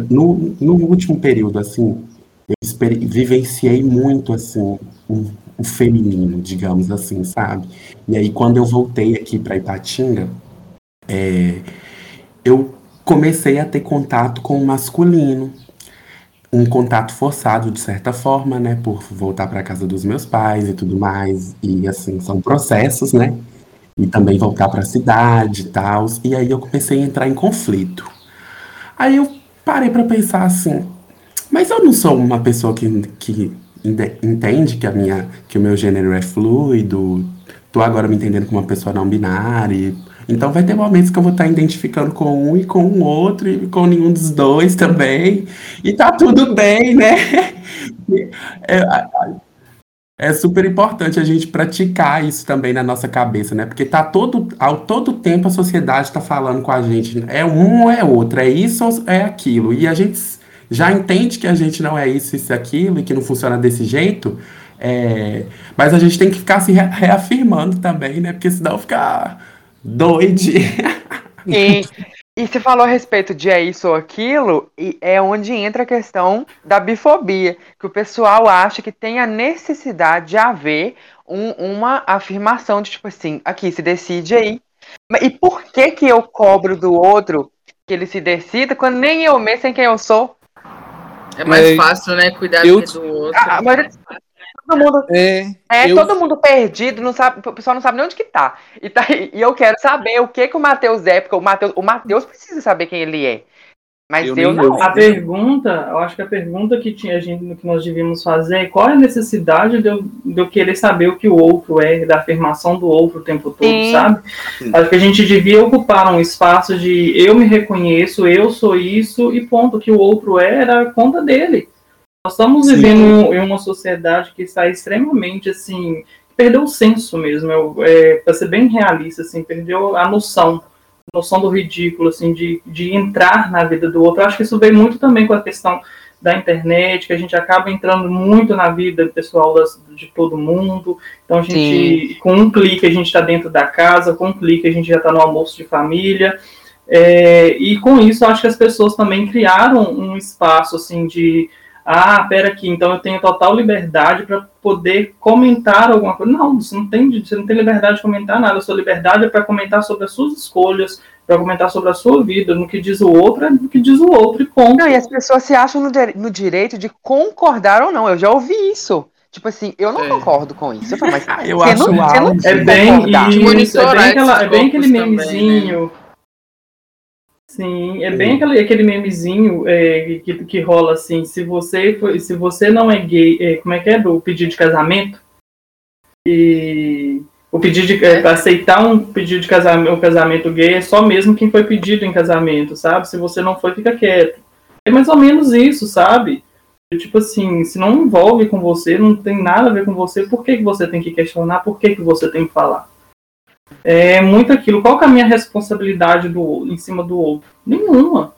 no, no último período, assim, eu vivenciei muito assim o, o feminino, digamos assim, sabe? E aí, quando eu voltei aqui para Ipatinga, é, eu comecei a ter contato com o masculino. um contato forçado de certa forma, né, por voltar para casa dos meus pais e tudo mais, e assim, são processos, né? E também voltar para a cidade e tal. E aí eu comecei a entrar em conflito. Aí eu parei para pensar assim, mas eu não sou uma pessoa que, que entende que a minha que o meu gênero é fluido, tô agora me entendendo como uma pessoa não binária. Então vai ter momentos que eu vou estar identificando com um e com o outro, e com nenhum dos dois também. E tá tudo bem, né? É, é super importante a gente praticar isso também na nossa cabeça, né? Porque tá todo, ao todo tempo a sociedade está falando com a gente. É um ou é outro, é isso ou é aquilo. E a gente já entende que a gente não é isso, isso aquilo, e que não funciona desse jeito. É... Mas a gente tem que ficar se reafirmando também, né? Porque senão fica doido. E, e você falou a respeito de é isso ou aquilo, e é onde entra a questão da bifobia, que o pessoal acha que tem a necessidade de haver um, uma afirmação de tipo assim, aqui se decide aí. E por que que eu cobro do outro que ele se decida quando nem eu mesmo sei quem eu sou? É mais é, fácil, né? Cuidar eu, do outro. A, todo mundo, é, é eu... todo mundo perdido, não sabe, o pessoal não sabe nem onde que tá. E, tá, e eu quero saber o que que o Matheus é, porque o Matheus, o Matheus precisa saber quem ele é. Mas eu, eu não. A pergunta, eu acho que a pergunta que tinha a gente que nós devíamos fazer é qual é a necessidade de eu, de eu querer saber o que o outro é, da afirmação do outro o tempo todo, Sim. sabe? Sim. Acho que a gente devia ocupar um espaço de eu me reconheço, eu sou isso, e ponto, que o outro é, era conta dele. Nós estamos Sim. vivendo em uma sociedade que está extremamente assim, perdeu o senso mesmo, é, para ser bem realista, assim, perdeu a noção noção do ridículo, assim, de, de entrar na vida do outro. Eu acho que isso vem muito também com a questão da internet, que a gente acaba entrando muito na vida pessoal das, de todo mundo. Então a gente, Sim. com um clique, a gente está dentro da casa, com um clique, a gente já está no almoço de família. É, e com isso, acho que as pessoas também criaram um espaço assim de ah, pera aqui, então eu tenho total liberdade para poder comentar alguma coisa. Não, você não tem, você não tem liberdade de comentar nada. A sua liberdade é para comentar sobre as suas escolhas, para comentar sobre a sua vida. No que diz o outro é no que diz o outro e ponto. Não, e as pessoas se acham no, no direito de concordar ou não. Eu já ouvi isso. Tipo assim, eu não é. concordo com isso. Eu, falo, mas eu acho não, não é bem isso, é bem, aquela, é bem aquele memezinho. Também, né? Sim, é bem aquele, aquele memezinho é, que, que rola assim, se você, foi, se você não é gay, é, como é que é, do pedido de casamento, e o pedido de é, aceitar um pedido de casamento, um casamento gay é só mesmo quem foi pedido em casamento, sabe? Se você não foi, fica quieto. É mais ou menos isso, sabe? Tipo assim, se não envolve com você, não tem nada a ver com você, por que, que você tem que questionar, por que, que você tem que falar? É muito aquilo. Qual que é a minha responsabilidade do, em cima do outro? Nenhuma.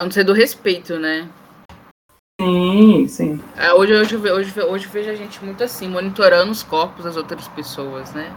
A não ser do respeito, né? Sim, sim. É, hoje, hoje, hoje, hoje vejo a gente muito assim, monitorando os corpos das outras pessoas, né?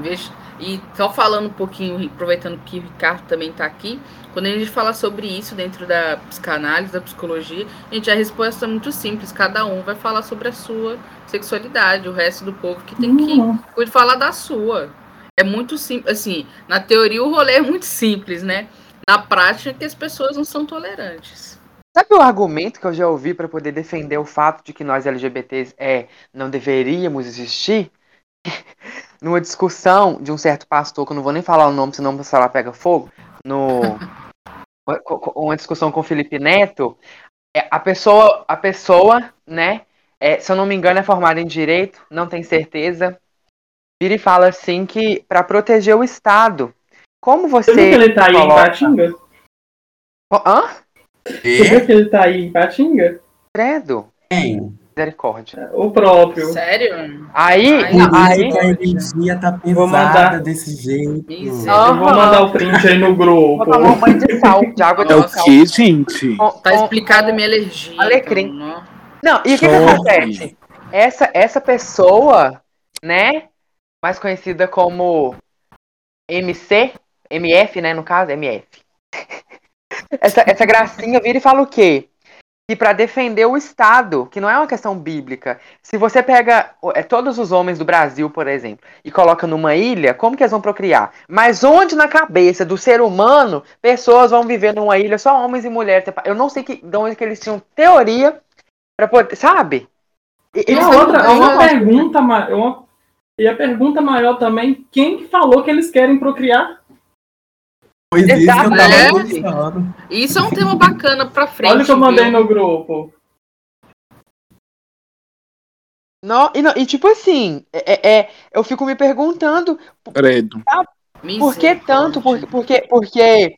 Vejo, e só falando um pouquinho, aproveitando que o Ricardo também está aqui, quando a gente fala sobre isso dentro da psicanálise, da psicologia, a gente a resposta é muito simples, cada um vai falar sobre a sua sexualidade, o resto do povo que tem uhum. que falar da sua. É muito simples, assim, na teoria o rolê é muito simples, né? Na prática é que as pessoas não são tolerantes. Sabe o argumento que eu já ouvi para poder defender o fato de que nós LGBTs é, não deveríamos existir? Numa discussão de um certo pastor, que eu não vou nem falar o nome, senão o celular pega fogo, no uma discussão com o Felipe Neto, é, a pessoa, a pessoa, né, é, se eu não me engano, é formada em direito, não tem certeza, vira e fala assim que para proteger o Estado, como você. Você viu que ele tá aí coloca... em Patinga? Hã? Você viu que ele tá aí em Patinga? Credo. Quem? Misericórdia. O próprio. Sério? Aí, aí, aí a energia tá pesada vou mandar... desse jeito. Uhum. Vou mandar o print aí no grupo. Vou tomar um banho de sal, de água de é sal. É o que, gente? tá explicado a minha alergia. Alecrim. Então, não, e o que, que acontece? Essa, essa pessoa, né, mais conhecida como MC, MF, né, no caso, MF. essa, essa gracinha vira e fala o quê? Que para defender o Estado, que não é uma questão bíblica, se você pega é, todos os homens do Brasil, por exemplo, e coloca numa ilha, como que eles vão procriar? Mas onde na cabeça do ser humano pessoas vão viver numa ilha só homens e mulheres? Eu não sei que, de onde que eles tinham teoria para poder, sabe? E, e outra, uma pergunta, uma, e a pergunta maior também, quem que falou que eles querem procriar? Pois isso, é. isso é um tema bacana pra frente. Olha o que eu mandei viu? no grupo. Não, e, não, e tipo assim, é, é, é eu fico me perguntando. Credo. Tá, por que tanto? Por, porque, porque,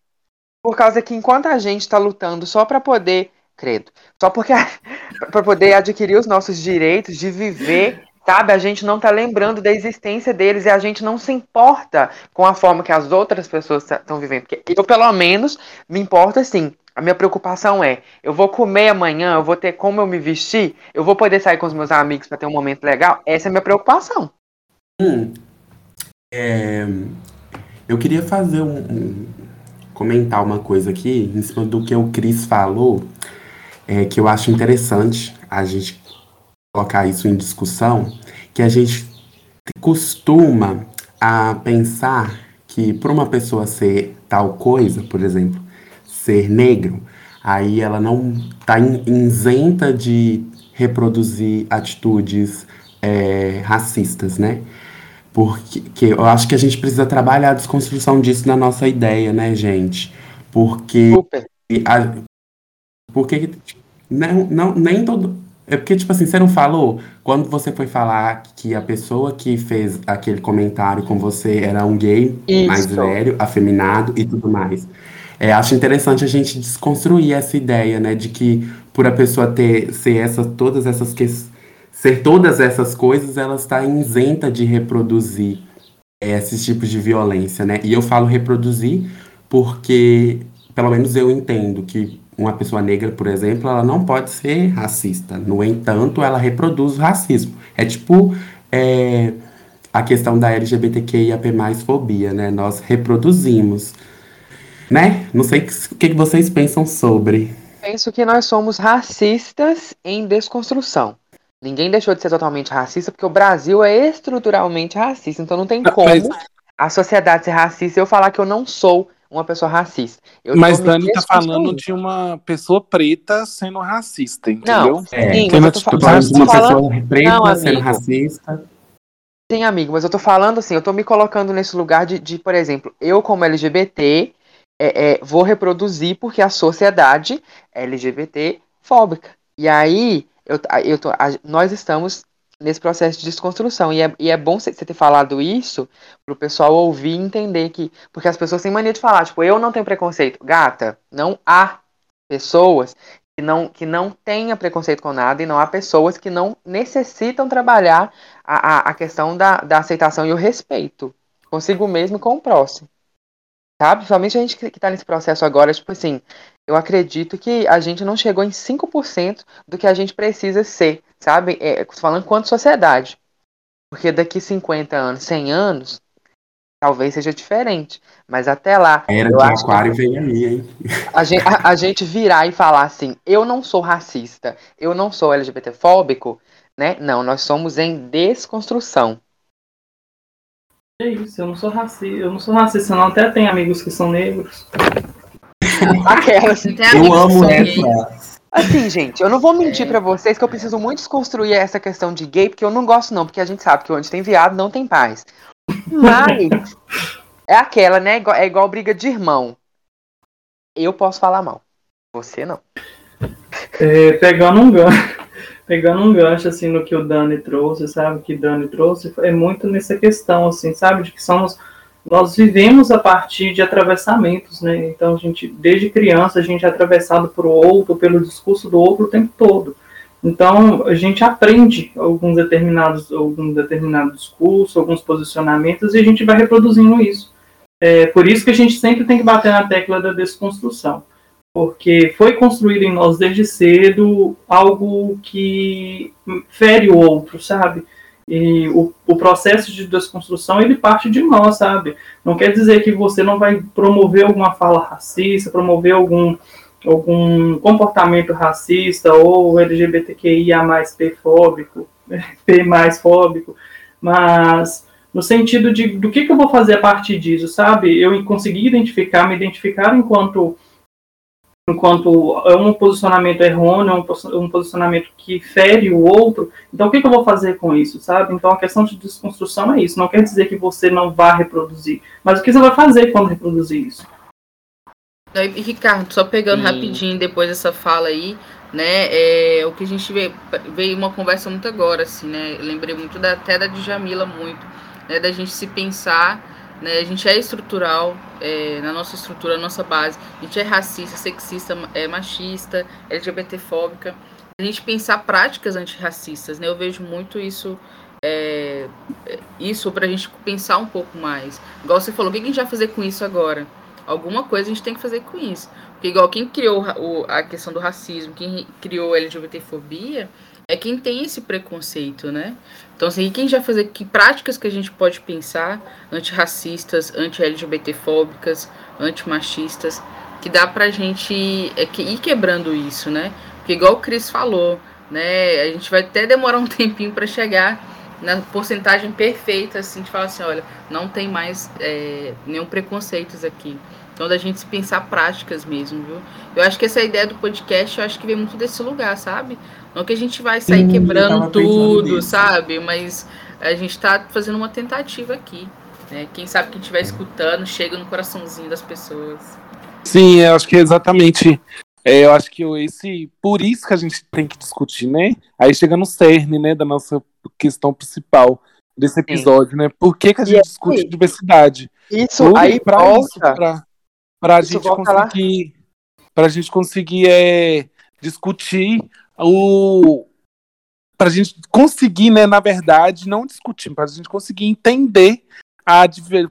por causa que enquanto a gente tá lutando só para poder. Credo. Só porque. para poder adquirir os nossos direitos de viver Sabe, a gente não tá lembrando da existência deles e a gente não se importa com a forma que as outras pessoas estão vivendo. Porque eu, pelo menos, me importa assim. A minha preocupação é: eu vou comer amanhã, eu vou ter como eu me vestir, eu vou poder sair com os meus amigos para ter um momento legal. Essa é a minha preocupação. Hum, é, eu queria fazer um, um, comentar uma coisa aqui em cima do que o Cris falou, é, que eu acho interessante a gente colocar isso em discussão, que a gente costuma a pensar que por uma pessoa ser tal coisa, por exemplo, ser negro, aí ela não está isenta de reproduzir atitudes é, racistas, né? Porque que eu acho que a gente precisa trabalhar a desconstrução disso na nossa ideia, né, gente? Porque. A, porque não, não, nem todo. É porque, tipo assim, você não falou? Quando você foi falar que a pessoa que fez aquele comentário com você era um gay Isso. mais velho, afeminado e tudo mais. É, acho interessante a gente desconstruir essa ideia, né? De que por a pessoa ter ser essa, todas essas que, ser todas essas coisas, ela está isenta de reproduzir é, esses tipos de violência, né? E eu falo reproduzir porque, pelo menos eu entendo que uma pessoa negra, por exemplo, ela não pode ser racista. No entanto, ela reproduz o racismo. É tipo é, a questão da LGBTQIAP+, fobia, né? Nós reproduzimos. Né? Não sei o que, que vocês pensam sobre. Penso que nós somos racistas em desconstrução. Ninguém deixou de ser totalmente racista, porque o Brasil é estruturalmente racista. Então não tem como a sociedade ser racista e eu falar que eu não sou uma pessoa racista. Eu mas Dani tá falando de uma pessoa preta sendo racista, entendeu? Não, é. sim, mas eu tô, tô falando de uma pessoa preta não, sendo racista. Sim, amigo, mas eu tô falando assim, eu tô me colocando nesse lugar de, de por exemplo, eu como LGBT é, é, vou reproduzir porque a sociedade é LGBT fóbica. E aí, eu, eu tô, a, nós estamos nesse processo de desconstrução. E é, e é bom você ter falado isso para o pessoal ouvir e entender que. Porque as pessoas têm mania de falar, tipo, eu não tenho preconceito. Gata, não há pessoas que não, que não tenha preconceito com nada e não há pessoas que não necessitam trabalhar a, a, a questão da, da aceitação e o respeito consigo mesmo e com o próximo. Sabe? Principalmente a gente que está nesse processo agora, tipo assim, eu acredito que a gente não chegou em 5% do que a gente precisa ser sabe? É, falando quanto sociedade. Porque daqui 50 anos, 100 anos, talvez seja diferente. Mas até lá. Era de aquário vem aí, hein? A gente, a, a, gente virar e falar assim: eu não sou racista, eu não sou LGBTfóbico, né? Não, nós somos em desconstrução. É isso, eu não sou racista, eu não sou racista, não. Até tem amigos que são negros. Aquelas. Eu amo essa. Assim, gente, eu não vou mentir é. para vocês que eu preciso muito desconstruir essa questão de gay, porque eu não gosto não, porque a gente sabe que onde tem viado não tem paz. Mas é aquela, né? É igual briga de irmão. Eu posso falar mal. Você não. É, pegando um gancho, pegando um gancho assim no que o Dani trouxe, sabe? Que Dani trouxe é muito nessa questão, assim, sabe? De que somos nós vivemos a partir de atravessamentos, né? Então a gente, desde criança, a gente é atravessado por outro, pelo discurso do outro o tempo todo. Então a gente aprende alguns determinados, algum determinado discurso, alguns posicionamentos e a gente vai reproduzindo isso. É por isso que a gente sempre tem que bater na tecla da desconstrução, porque foi construído em nós desde cedo algo que fere o outro, sabe? E o, o processo de desconstrução ele parte de nós, sabe? Não quer dizer que você não vai promover alguma fala racista, promover algum algum comportamento racista ou LGBTQIA mais P-fóbico, P mais fóbico, mas no sentido de do que, que eu vou fazer a partir disso, sabe? Eu consegui identificar, me identificar enquanto enquanto é um posicionamento errôneo, um posicionamento que fere o outro, então o que, que, eu vou fazer com isso, sabe? Então a questão de desconstrução é isso, não quer dizer que você não vá reproduzir, mas o que você vai fazer quando reproduzir isso? E, Ricardo, só pegando rapidinho depois dessa fala aí, né, é, o que a gente vê, veio uma conversa muito agora, assim, né, eu lembrei muito da, até da Djamila muito, né, da gente se pensar né? A gente é estrutural é, na nossa estrutura, na nossa base. A gente é racista, sexista, é machista, LGBTfóbica. A gente pensar práticas antirracistas, né? Eu vejo muito isso é, isso para a gente pensar um pouco mais. Igual você falou, o que a gente vai fazer com isso agora? Alguma coisa a gente tem que fazer com isso. Porque igual quem criou o, a questão do racismo, quem criou a LGBTfobia, é quem tem esse preconceito, né? Então, assim, quem já fazer que práticas que a gente pode pensar antirracistas, anti-LGBTfóbicas, antimachistas, que dá pra gente é, que, ir quebrando isso, né? Porque igual o Cris falou, né? A gente vai até demorar um tempinho para chegar na porcentagem perfeita, assim, de falar assim, olha, não tem mais é, nenhum preconceitos aqui. Então, da gente pensar práticas mesmo, viu? Eu acho que essa ideia do podcast, eu acho que vem muito desse lugar, sabe? Não que a gente vai sair quebrando tudo, sabe? Mas a gente está fazendo uma tentativa aqui. Né? Quem sabe quem estiver escutando chega no coraçãozinho das pessoas. Sim, eu acho que é exatamente. É, eu acho que esse, por isso que a gente tem que discutir, né? Aí chega no cerne, né, da nossa questão principal desse episódio, Sim. né? Por que, que a gente e discute aí, diversidade? Isso Tudo aí para isso, para a gente conseguir, para a gente conseguir é, discutir o para a gente conseguir, né, na verdade, não discutir, para a gente conseguir entender a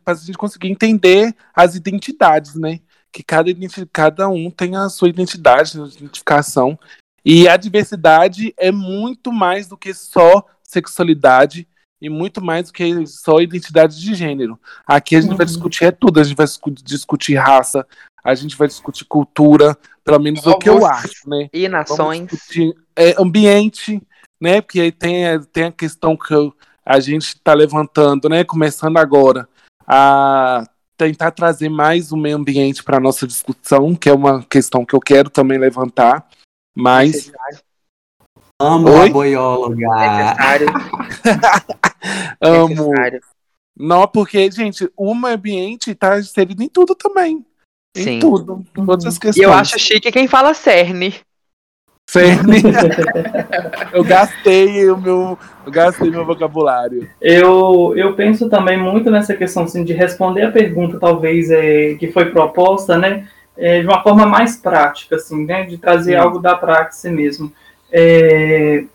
para a gente conseguir entender as identidades, né? Que cada, cada um tem a sua identidade, a identificação. E a diversidade é muito mais do que só sexualidade e muito mais do que só identidade de gênero. Aqui a gente uhum. vai discutir é tudo, a gente vai discutir raça, a gente vai discutir cultura, pelo menos é o que eu acho, né? E nações. É, ambiente, né? Porque aí tem, tem a questão que a gente está levantando, né? Começando agora a tentar trazer mais o meio ambiente para nossa discussão, que é uma questão que eu quero também levantar. Mas. Amo Oi? a boióloga. Necessário. Amo. Necessário. Não, porque, gente, o meio ambiente está inserido em tudo também. Em Sim. tudo. Em todas as questões. E eu acho chique quem fala cerne. Cerne. eu gastei o meu. Eu gastei meu vocabulário. Eu, eu penso também muito nessa questão assim, de responder a pergunta, talvez, é, que foi proposta, né? É, de uma forma mais prática, assim, né? De trazer Sim. algo da prática mesmo. É,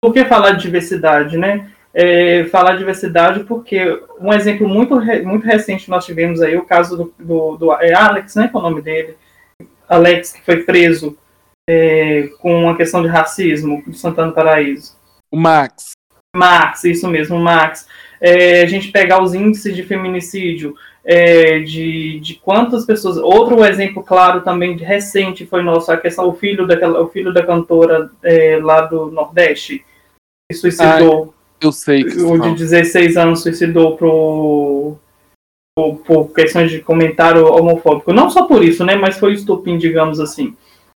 por que falar de diversidade, né? É, falar diversidade, porque um exemplo muito, muito recente nós tivemos aí, o caso do, do, do é Alex, né, que é o nome dele, Alex, que foi preso é, com uma questão de racismo do Santana Paraíso. O Max. Max, isso mesmo, Max. É, a gente pegar os índices de feminicídio, é, de, de quantas pessoas. Outro exemplo claro também de recente foi nosso, a questão, o filho daquela, o filho da cantora é, lá do Nordeste, que suicidou. Eu sei que O de 16 anos suicidou por, por, por questões de comentário homofóbico. Não só por isso, né? Mas foi estupim, digamos assim.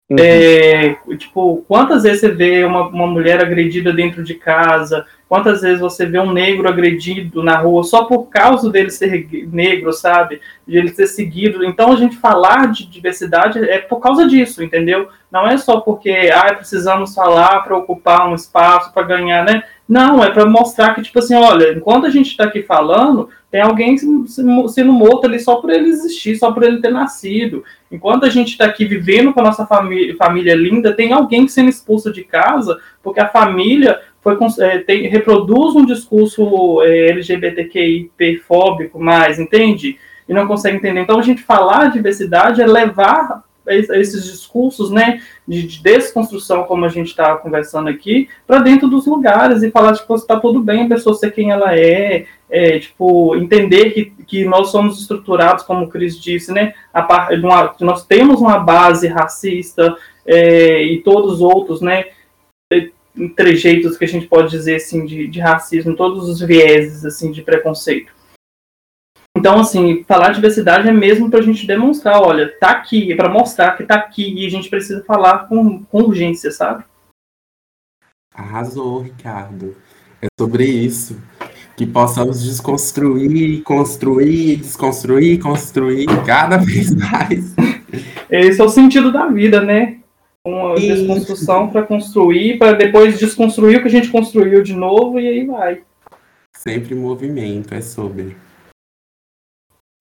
Uhum. É, tipo, quantas vezes você vê uma, uma mulher agredida dentro de casa? Quantas vezes você vê um negro agredido na rua só por causa dele ser negro, sabe? De ele ser seguido. Então a gente falar de diversidade é por causa disso, entendeu? Não é só porque ah, precisamos falar para ocupar um espaço, para ganhar, né? Não, é para mostrar que, tipo assim, olha, enquanto a gente está aqui falando, tem alguém sendo morto ali só por ele existir, só por ele ter nascido. Enquanto a gente está aqui vivendo com a nossa família, família linda, tem alguém sendo expulso de casa porque a família foi, é, tem, reproduz um discurso é, LGBTQI fóbico mais, entende? E não consegue entender. Então, a gente falar de diversidade é levar esses discursos né, de, de desconstrução, como a gente está conversando aqui, para dentro dos lugares e falar, tipo, está tudo bem a pessoa ser quem ela é, é, tipo, entender que, que nós somos estruturados, como o Cris disse, né? A uma, nós temos uma base racista é, e todos os outros, né? Trejeitos que a gente pode dizer assim de, de racismo, todos os vieses assim de preconceito. Então, assim, falar diversidade é mesmo para a gente demonstrar, olha, tá aqui, é para mostrar que tá aqui e a gente precisa falar com, com urgência, sabe? Arrasou, Ricardo. É sobre isso. Que possamos desconstruir, construir, desconstruir, construir cada vez mais. Esse é o sentido da vida, né? Uma desconstrução para construir, para depois desconstruir o que a gente construiu de novo e aí vai. Sempre movimento, é sobre.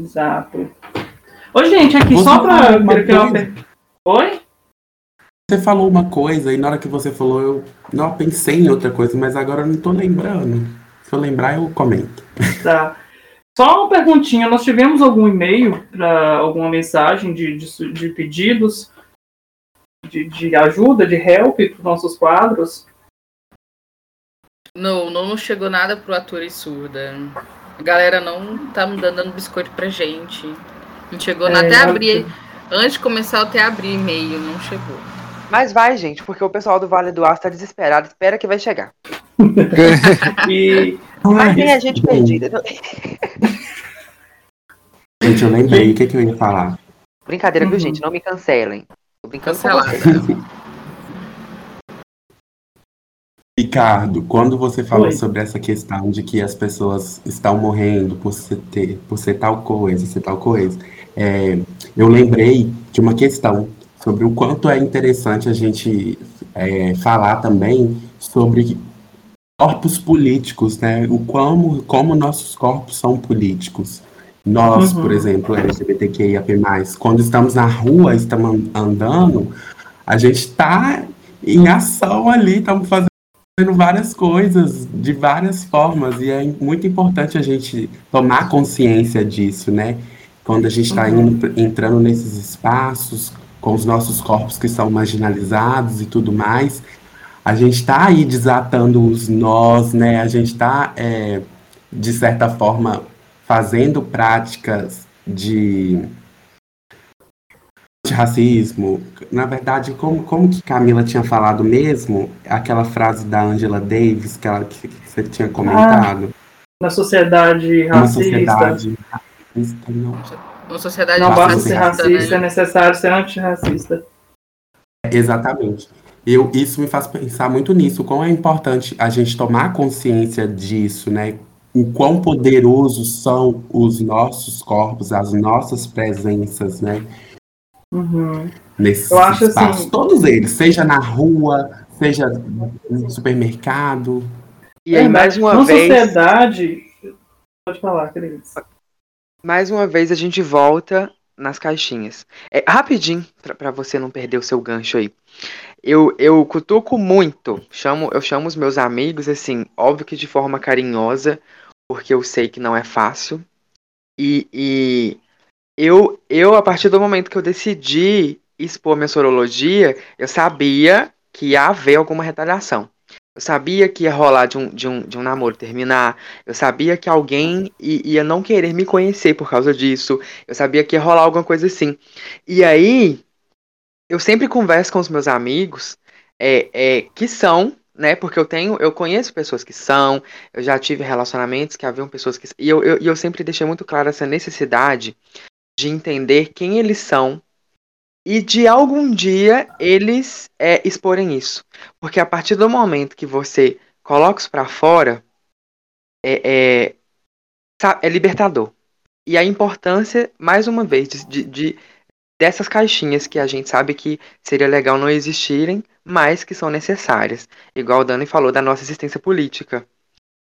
Exato. Ô, gente, aqui Você só para. Oi? Você falou uma coisa e na hora que você falou, eu não pensei em outra coisa, mas agora eu não tô lembrando. Se eu lembrar, eu comento. Tá. Só uma perguntinha, nós tivemos algum e-mail para alguma mensagem de, de, de pedidos de, de, ajuda, de help para os nossos quadros? Não, não chegou nada pro ator e surda. A galera não tá me dando biscoito pra gente. Não chegou é, nada. Até abrir. Antes de começar, eu até abri e-mail, não chegou. Mas vai, gente, porque o pessoal do Vale do Aço tá desesperado, espera que vai chegar. e... Mas tem a gente perdida. Gente, eu lembrei o que, que eu ia falar. Brincadeira, uhum. viu, gente? Não me cancelem. Tô brincando com vocês. Ricardo, quando você falou Oi. sobre essa questão de que as pessoas estão morrendo por ser, ter, por ser tal coisa, ser tal coisa, é, eu lembrei de uma questão sobre o quanto é interessante a gente é, falar também sobre corpos políticos, né? O como, como nossos corpos são políticos. Nós, uhum. por exemplo, LGBTQIAP+, quando estamos na rua, estamos andando, a gente está em ação ali, estamos fazendo várias coisas de várias formas e é muito importante a gente tomar consciência disso, né? Quando a gente está uhum. entrando nesses espaços com os nossos corpos que são marginalizados e tudo mais, a gente está aí desatando os nós, né? A gente está, é, de certa forma, fazendo práticas de racismo, na verdade, como, como que Camila tinha falado mesmo, aquela frase da Angela Davis que, ela, que, que você tinha comentado. Ah, na sociedade racista. Uma sociedade racista, não. Uma sociedade não basta ser racista, né? é necessário ser antirracista. Exatamente. Eu, isso me faz pensar muito nisso, quão é importante a gente tomar consciência disso, né? O quão poderosos são os nossos corpos, as nossas presenças, né? Uhum. Nesse eu acho espaço. Assim... Todos eles, seja na rua, seja no supermercado. E aí, é, mais uma na vez. sociedade. Pode falar, Cris. Mais uma vez a gente volta nas caixinhas. É, rapidinho, para você não perder o seu gancho aí. Eu, eu cutuco muito, chamo, eu chamo os meus amigos, assim, óbvio que de forma carinhosa, porque eu sei que não é fácil. E, e eu, eu, a partir do momento que eu decidi expor minha sorologia, eu sabia que ia haver alguma retaliação. Eu sabia que ia rolar de um, de um, de um namoro terminar. Eu sabia que alguém ia não querer me conhecer por causa disso. Eu sabia que ia rolar alguma coisa assim. E aí, eu sempre converso com os meus amigos é, é, que são, né? Porque eu tenho, eu conheço pessoas que são, eu já tive relacionamentos que haviam pessoas que. E eu, eu, eu sempre deixei muito claro essa necessidade de entender quem eles são e de algum dia eles é, exporem isso. Porque a partir do momento que você coloca isso para fora, é, é, é, libertador. E a importância, mais uma vez, de, de, dessas caixinhas que a gente sabe que seria legal não existirem, mas que são necessárias. Igual o Dani falou da nossa existência política.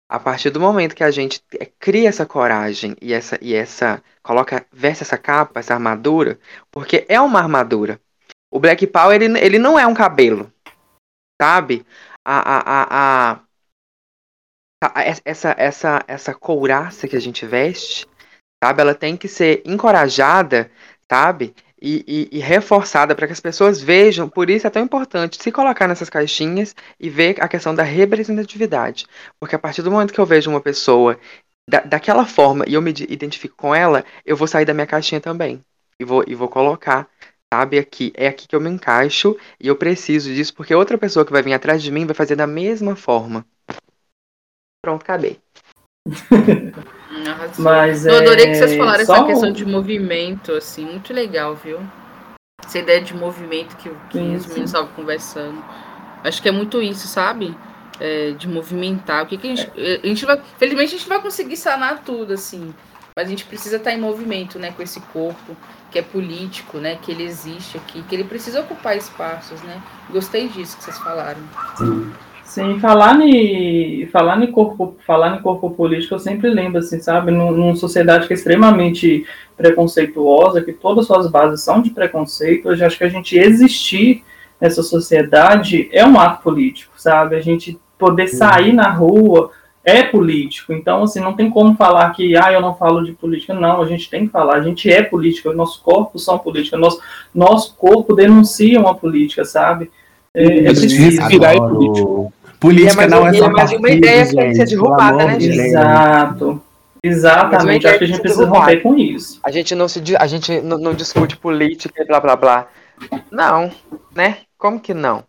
A partir do momento que a gente cria essa coragem e essa e essa coloca veste essa capa, essa armadura, porque é uma armadura. O Black Power ele, ele não é um cabelo, sabe? A, a, a, a, essa essa essa couraça que a gente veste, sabe? Ela tem que ser encorajada, sabe? E, e, e reforçada para que as pessoas vejam. Por isso é tão importante se colocar nessas caixinhas e ver a questão da representatividade. Porque a partir do momento que eu vejo uma pessoa da, daquela forma e eu me identifico com ela, eu vou sair da minha caixinha também. E vou, e vou colocar, sabe, aqui. É aqui que eu me encaixo e eu preciso disso, porque outra pessoa que vai vir atrás de mim vai fazer da mesma forma. Pronto, acabei. Mas eu adorei que vocês é, falaram essa questão de movimento, assim, muito legal, viu? Essa ideia de movimento que, que os meninos estavam conversando. Acho que é muito isso, sabe? É, de movimentar. O que, que a gente. A gente vai. Felizmente a gente vai conseguir sanar tudo, assim. Mas a gente precisa estar em movimento, né, com esse corpo que é político, né, que ele existe aqui, que ele precisa ocupar espaços, né? Gostei disso que vocês falaram. Sim. Sim, falar em falar em corpo, falar em corpo político, eu sempre lembro assim, sabe, numa sociedade que é extremamente preconceituosa, que todas as suas bases são de preconceito, eu acho que a gente existir nessa sociedade é um ato político, sabe? A gente poder sair na rua é político. Então, assim, não tem como falar que, ah, eu não falo de política. Não, a gente tem que falar. A gente é política, nossos corpos são política, nosso, nosso corpo denuncia uma política, sabe? É, é preciso. Respirar é político. Política é, não é só mais uma ideia que tem que ser derrubada, né, gente? Exato. Exatamente, acho que a gente precisa romper com isso. A gente não se a gente não, não discute política e blá blá blá. Não, né? Como que não?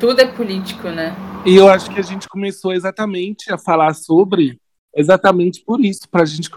Tudo é político, né? E eu acho que a gente começou exatamente a falar sobre exatamente por isso, para a gente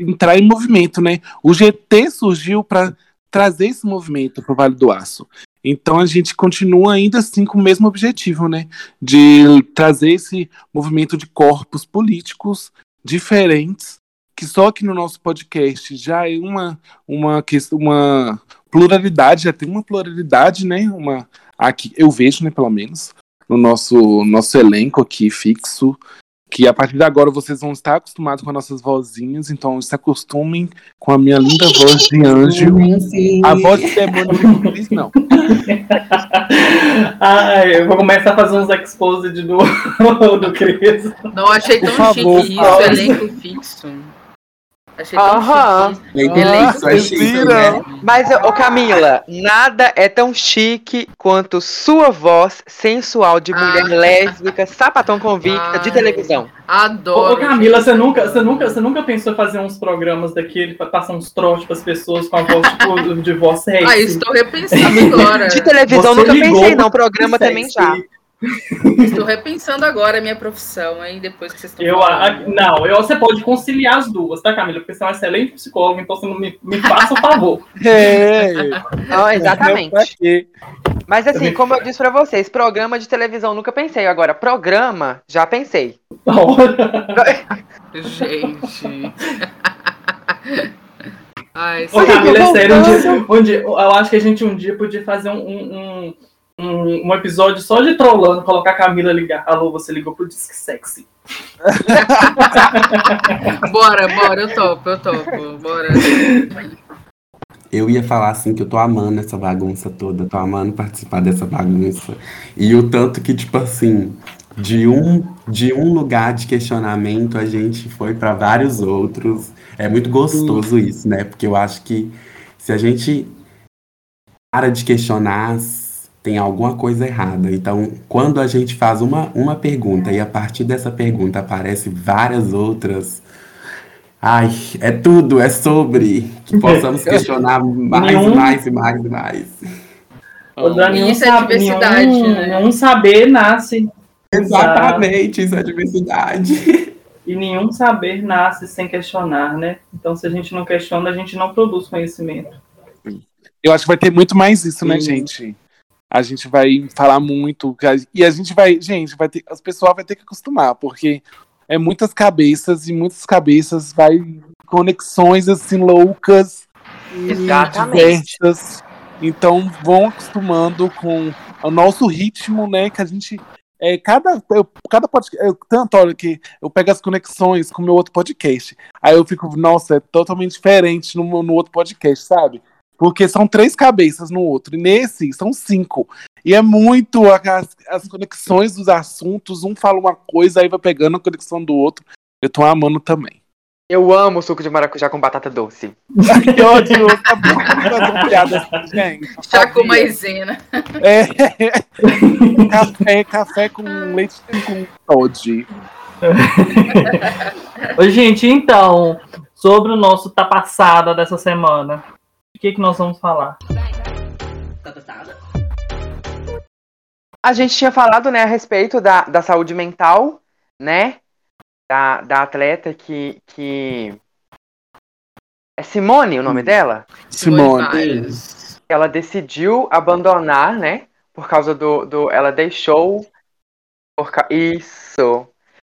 entrar em movimento, né? O GT surgiu para trazer esse movimento para o Vale do Aço. Então a gente continua ainda assim com o mesmo objetivo, né? De trazer esse movimento de corpos políticos diferentes, que só aqui no nosso podcast já é uma, uma, uma pluralidade, já tem uma pluralidade, né? Uma, aqui, eu vejo, né, pelo menos, no nosso, nosso elenco aqui fixo, que a partir de agora vocês vão estar acostumados com as nossas vozinhas, então se acostumem com a minha linda voz de anjo. Sim. A voz de demônio não diz não. Ai, eu vou começar a fazer uns exposed do, do Cris. Não achei tão Por chique favor, isso, elenco fixo. Achei tão Aham. chique. né? Mas, ô Camila, nada é tão chique quanto sua voz sensual de mulher ah. lésbica, sapatão convicta de televisão. Adoro. Ô, Camila, você nunca, você, nunca, você nunca pensou em fazer uns programas daquele pra passar uns trotes pras pessoas com a voz tipo, de voz sexy? Ah, estou repensando agora. De televisão você nunca pensei, não. Programa também já. Estou repensando agora a minha profissão, hein? Depois que vocês estão. Eu, a, não, eu, você pode conciliar as duas, tá, Camila? Porque você é uma excelente psicóloga, então você não me, me faça o favor. é. Não, exatamente. Mas assim, como eu disse para vocês, programa de televisão nunca pensei. Agora, programa, já pensei. Gente. Ai, Ô, Camila, é sério, um dia, um dia, eu acho que a gente um dia podia fazer um, um um, um, episódio só de trollando, colocar a Camila ligar. Alô, você ligou pro Disque Sexy. bora, bora, eu topo, eu topo, bora. Eu ia falar assim que eu tô amando essa bagunça toda, tô amando participar dessa bagunça. E o tanto que, tipo assim, de um, de um lugar de questionamento a gente foi para vários outros. É muito gostoso isso, né? Porque eu acho que se a gente para de questionar, tem alguma coisa errada. Então, quando a gente faz uma, uma pergunta e a partir dessa pergunta aparecem várias outras, ai, é tudo, é sobre que possamos questionar mais nenhum, e mais e mais e mais. nenhum, isso é diversidade, nenhum, né? nenhum saber nasce. Exatamente, isso é diversidade. E nenhum saber nasce sem questionar, né? Então, se a gente não questiona, a gente não produz conhecimento. Eu acho que vai ter muito mais isso, né, Sim. né, gente? A gente vai falar muito e a gente vai, gente, vai ter, as pessoas vai ter que acostumar, porque é muitas cabeças e muitas cabeças vai conexões assim loucas Exatamente. diversas. Então vão acostumando com o nosso ritmo, né, que a gente é, cada, eu, cada podcast, eu, tanto olha que eu pego as conexões com o meu outro podcast. Aí eu fico, nossa, é totalmente diferente no, no outro podcast, sabe? Porque são três cabeças no outro. E nesse são cinco. E é muito as, as conexões dos assuntos. Um fala uma coisa, aí vai pegando a conexão do outro. Eu tô amando também. Eu amo suco de maracujá com batata doce. que ódio, tá piada gente. Chá com maisena. É. café, café com leite com Todd. Oi, gente, então, sobre o nosso tá passada dessa semana, que, que nós vamos falar? A gente tinha falado, né, a respeito da, da saúde mental, né? Da, da atleta que, que. É Simone o nome dela? Simone. Ela decidiu abandonar, né? Por causa do. do ela deixou. Por, ca- isso.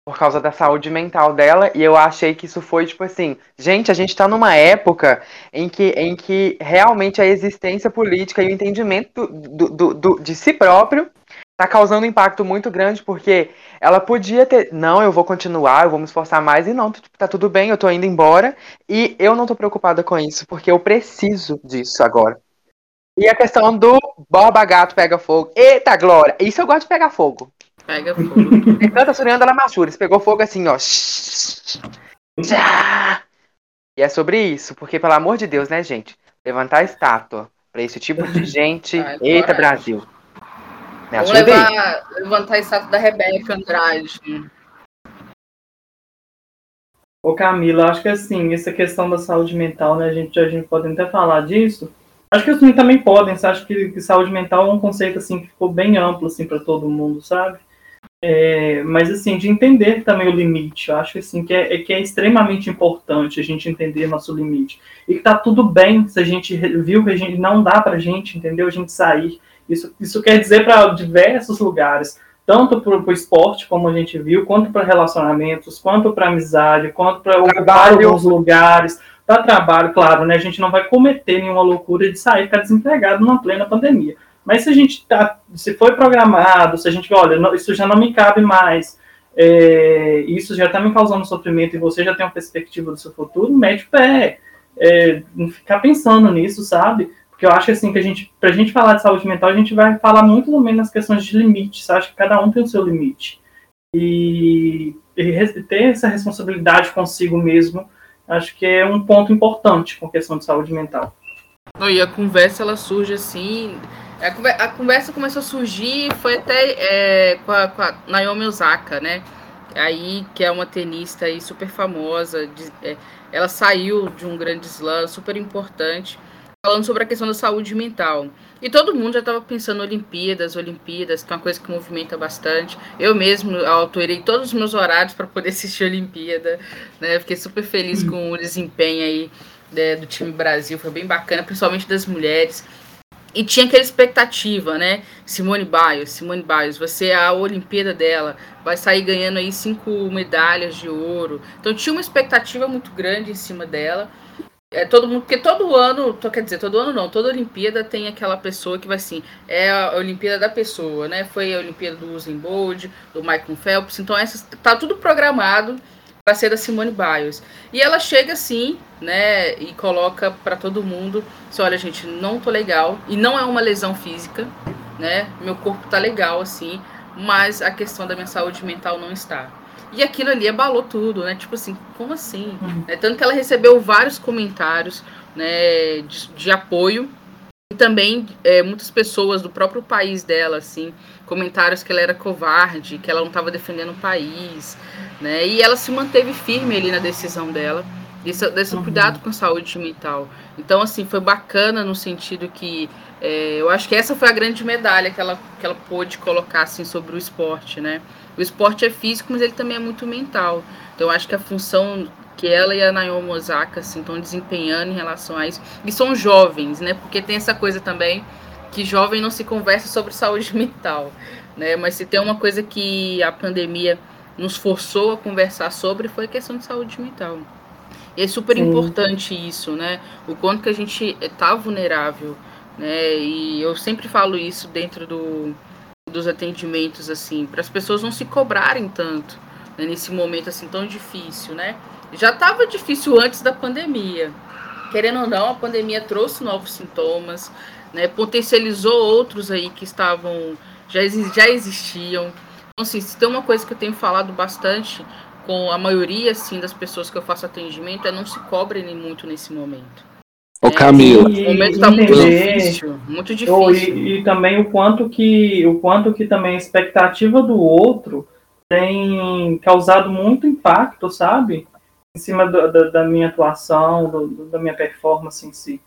Por causa da saúde mental dela. E eu achei que isso foi, tipo assim. Gente, a gente tá numa época em que, em que realmente a existência política e o entendimento do, do, do- de si próprio tá causando um impacto muito grande, porque ela podia ter. Não, eu vou continuar, eu vou me esforçar mais. E não, tá tudo bem, eu tô indo embora. E eu não tô preocupada com isso, porque eu preciso disso agora. E a questão do Borba Gato pega fogo. Eita, Glória! Isso eu gosto de pegar fogo. Pega fogo. Tem tanta Surianda Lamachures. Pegou fogo assim, ó. Tchá! E é sobre isso, porque, pelo amor de Deus, né, gente? Levantar a estátua pra esse tipo de gente. Ai, Eita. Brasil. Me Vamos ajuda aí. levar, levantar a estátua da Rebeca Andrade. Ô Camila, acho que assim, essa questão da saúde mental, né, a gente, a gente pode até falar disso. Acho que os meninos também podem, você acha que, que saúde mental é um conceito assim que ficou bem amplo assim para todo mundo, sabe? É, mas assim, de entender também o limite, eu acho assim que é, é que é extremamente importante a gente entender nosso limite. E que tá tudo bem se a gente viu que a gente não dá pra gente, entendeu? A gente sair. Isso, isso quer dizer para diversos lugares, tanto para o esporte, como a gente viu, quanto para relacionamentos, quanto para amizade, quanto para ocupar alguns lugares, para trabalho, claro, né? A gente não vai cometer nenhuma loucura de sair e ficar desempregado numa plena pandemia. Mas se a gente tá, se foi programado, se a gente, olha, não- isso já não me cabe mais, é, isso já está me causando sofrimento e você já tem uma perspectiva do seu futuro, mete o pé. É, não ficar pensando nisso, sabe? Porque eu acho assim que a gente, pra gente falar de saúde mental, a gente vai falar muito também nas questões de limites. Acho que cada um tem o seu limite. E, e ter essa responsabilidade consigo mesmo, acho que é um ponto importante com a questão de saúde mental. E a conversa ela surge assim. A, conver- a conversa começou a surgir foi até é, com, a, com a Naomi Osaka, né? Aí, que é uma tenista aí super famosa. de- é, ela saiu de um grande slam super importante, falando sobre a questão da saúde mental. E todo mundo já estava pensando Olimpíadas, Olimpíadas, que é uma coisa que movimenta bastante. Eu mesmo alterei todos os meus horários para poder assistir Olimpíada, né? Fiquei super feliz com o desempenho aí né, do time Brasil, foi bem bacana, principalmente das mulheres. E tinha aquela expectativa, né? Simone Biles, Simone Biles, você é a Olimpíada dela, vai sair ganhando aí cinco medalhas de ouro. Então tinha uma expectativa muito grande em cima dela. É, todo mundo, porque todo ano, quer dizer, todo ano não, toda Olimpíada tem aquela pessoa que vai assim, é a Olimpíada da pessoa, né? Foi a Olimpíada do Usain Bolt, do Michael Phelps, então essas, tá tudo programado para ser da Simone Biles. E ela chega assim, né, e coloca para todo mundo, assim, olha gente, não tô legal, e não é uma lesão física, né? Meu corpo tá legal assim, mas a questão da minha saúde mental não está. E aquilo ali abalou tudo, né? Tipo assim, como assim? Né, Tanto que ela recebeu vários comentários, né, de, de apoio e também é, muitas pessoas do próprio país dela, assim, comentários que ela era covarde, que ela não estava defendendo o país, né? E ela se manteve firme ali na decisão dela, desse, desse Uhum. cuidado com a saúde mental. Então, assim, foi bacana no sentido que é, eu acho que essa foi a grande medalha que ela, que ela pôde colocar assim, sobre o esporte, né? O esporte é físico, mas ele também é muito mental. Então, eu acho que a função que ela e a Naomi Osaka assim, estão desempenhando em relação a isso. E são jovens, né? Porque tem essa coisa também que jovem não se conversa sobre saúde mental, né? Mas se tem uma coisa que a pandemia nos forçou a conversar sobre foi a questão de saúde mental. E é super Sim. importante isso, né? O quanto que a gente está vulnerável, né? E eu sempre falo isso dentro do, dos atendimentos, assim, para as pessoas não se cobrarem tanto né? nesse momento assim tão difícil, né? Já estava difícil antes da pandemia. Querendo ou não, a pandemia trouxe novos sintomas, né? Potencializou outros aí que estavam já, já existiam. Então, assim, se tem uma coisa que eu tenho falado bastante com a maioria assim das pessoas que eu faço atendimento é não se cobrem muito nesse momento. Ô, Camila. E O momento tá muito difícil, muito difícil. Oh, e, e também o quanto que o quanto que também a expectativa do outro tem causado muito impacto, sabe? Em cima do, da, da, minha atuação, do, da minha performance em si.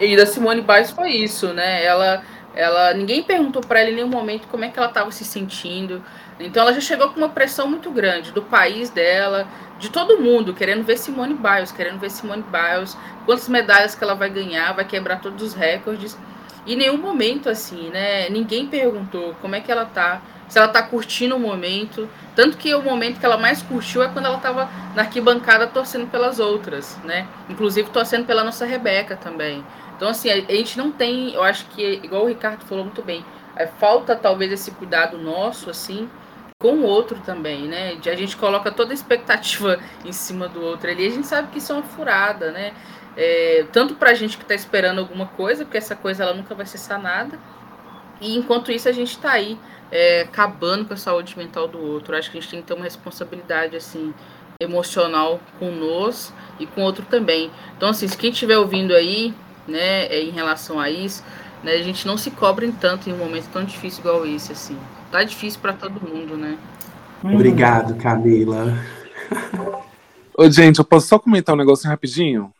E da Simone Biles foi isso, né? Ela, ela, ninguém perguntou para ela em nenhum momento como é que ela estava se sentindo. Então ela já chegou com uma pressão muito grande do país dela, de todo mundo, querendo ver Simone Biles, querendo ver Simone Biles, quantas medalhas que ela vai ganhar, vai quebrar todos os recordes. E em nenhum momento assim, né? Ninguém perguntou como é que ela tá, se ela tá curtindo o momento. Tanto que o momento que ela mais curtiu é quando ela tava na arquibancada torcendo pelas outras, né? Inclusive torcendo pela nossa Rebeca também. Então, assim, a, gente não tem, eu acho que, igual o Ricardo falou muito bem, é, falta talvez esse cuidado nosso, assim, com o outro também, né? De a gente coloca toda a expectativa em cima do outro ali, a gente sabe que isso é uma furada, né? É, tanto pra gente que tá esperando alguma coisa, porque essa coisa ela nunca vai ser sanada, e enquanto isso a gente tá aí é, acabando com a saúde mental do outro. Acho que a gente tem que ter uma responsabilidade, assim, emocional conosco e com o outro também. Então, assim, se quem estiver ouvindo aí, né, é, em relação a isso, né, a gente não se cobre tanto em um momento tão difícil igual esse, assim. Tá difícil para todo mundo, né? Obrigado, Camila. Ô, gente, eu posso só comentar um negócio rapidinho?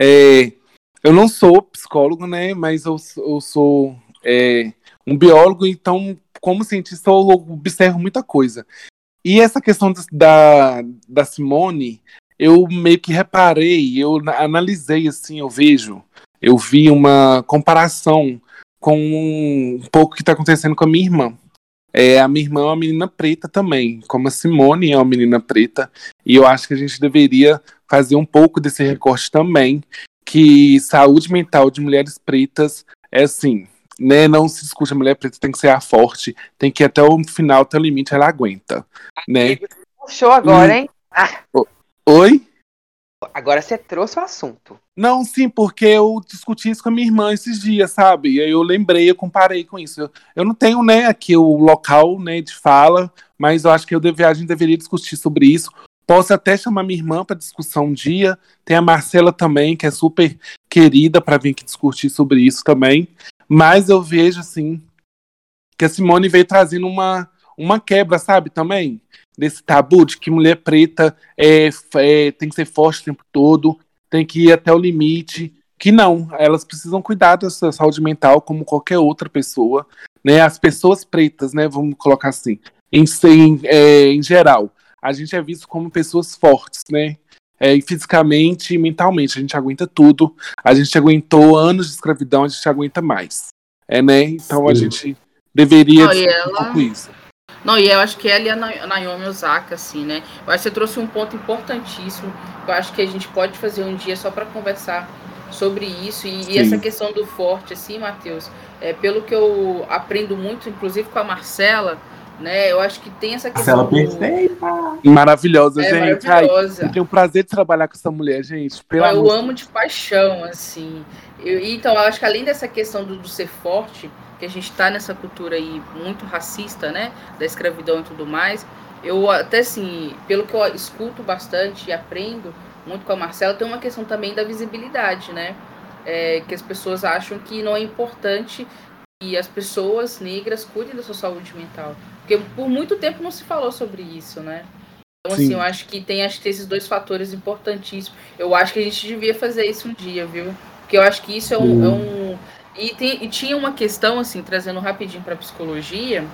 É, eu não sou psicólogo, né? Mas eu, eu sou é, um biólogo, então, como cientista, eu observo muita coisa. E essa questão da, da Simone, eu meio que reparei, eu analisei assim, eu vejo, eu vi uma comparação com um pouco que está acontecendo com a minha irmã. É, a minha irmã é uma menina preta também, como a Simone é uma menina preta, e eu acho que a gente deveria fazer um pouco desse recorte também, que saúde mental de mulheres pretas é assim, né, não se discute a mulher preta tem que ser a forte, tem que ir até o final, até o limite, ela aguenta, né? Puxou agora, hein? Ah. Oi? Agora você trouxe o assunto. Não, sim, porque eu discuti isso com a minha irmã esses dias, sabe? E aí eu lembrei, eu comparei com isso. Eu, eu não tenho, né, aqui o local, né, de fala, mas eu acho que eu deve, a gente deveria discutir sobre isso. Posso até chamar minha irmã para discussão um dia. Tem a Marcela também, que é super querida para vir aqui discutir sobre isso também. Mas eu vejo, assim, que a Simone veio trazendo uma, uma quebra, sabe, também desse tabu de que mulher preta é, é, tem que ser forte o tempo todo, tem que ir até o limite. Que não, elas precisam cuidar da sua saúde mental como qualquer outra pessoa. Né? As pessoas pretas, né, vamos colocar assim, em, em, é, em geral, a gente é visto como pessoas fortes, né? É, fisicamente e mentalmente. A gente aguenta tudo. A gente aguentou anos de escravidão, a gente aguenta mais. É, né? Então Sim. a gente deveria ela... um isso. Não, e eu acho que ela e a Naomi Osaka, assim, né? Eu acho que você trouxe um ponto importantíssimo. Eu acho que a gente pode fazer um dia só para conversar sobre isso. E, e, essa questão do forte, assim, Matheus, é, pelo que eu aprendo muito, inclusive com a Marcela, né? Eu acho que tem essa questão. Marcela do... perfeita! Maravilhosa, é, gente. Maravilhosa. Ai, eu tenho o prazer de trabalhar com essa mulher, gente. Pelo eu amo de paixão, assim. Eu, então, eu acho que além dessa questão do, do ser forte, que a gente está nessa cultura aí muito racista, né, da escravidão e tudo mais, eu até assim, pelo que eu escuto bastante e aprendo muito com a Marcela, tem uma questão também da visibilidade, né, é, que as pessoas acham que não é importante que as pessoas negras cuidem da sua saúde mental, porque por muito tempo não se falou sobre isso, né. Então, assim, Sim. eu acho que tem acho que esses dois fatores importantíssimos. Eu acho que a gente devia fazer isso um dia, viu? Porque eu acho que isso é um, é um e, tem, e tinha uma questão, assim, trazendo rapidinho para psicologia,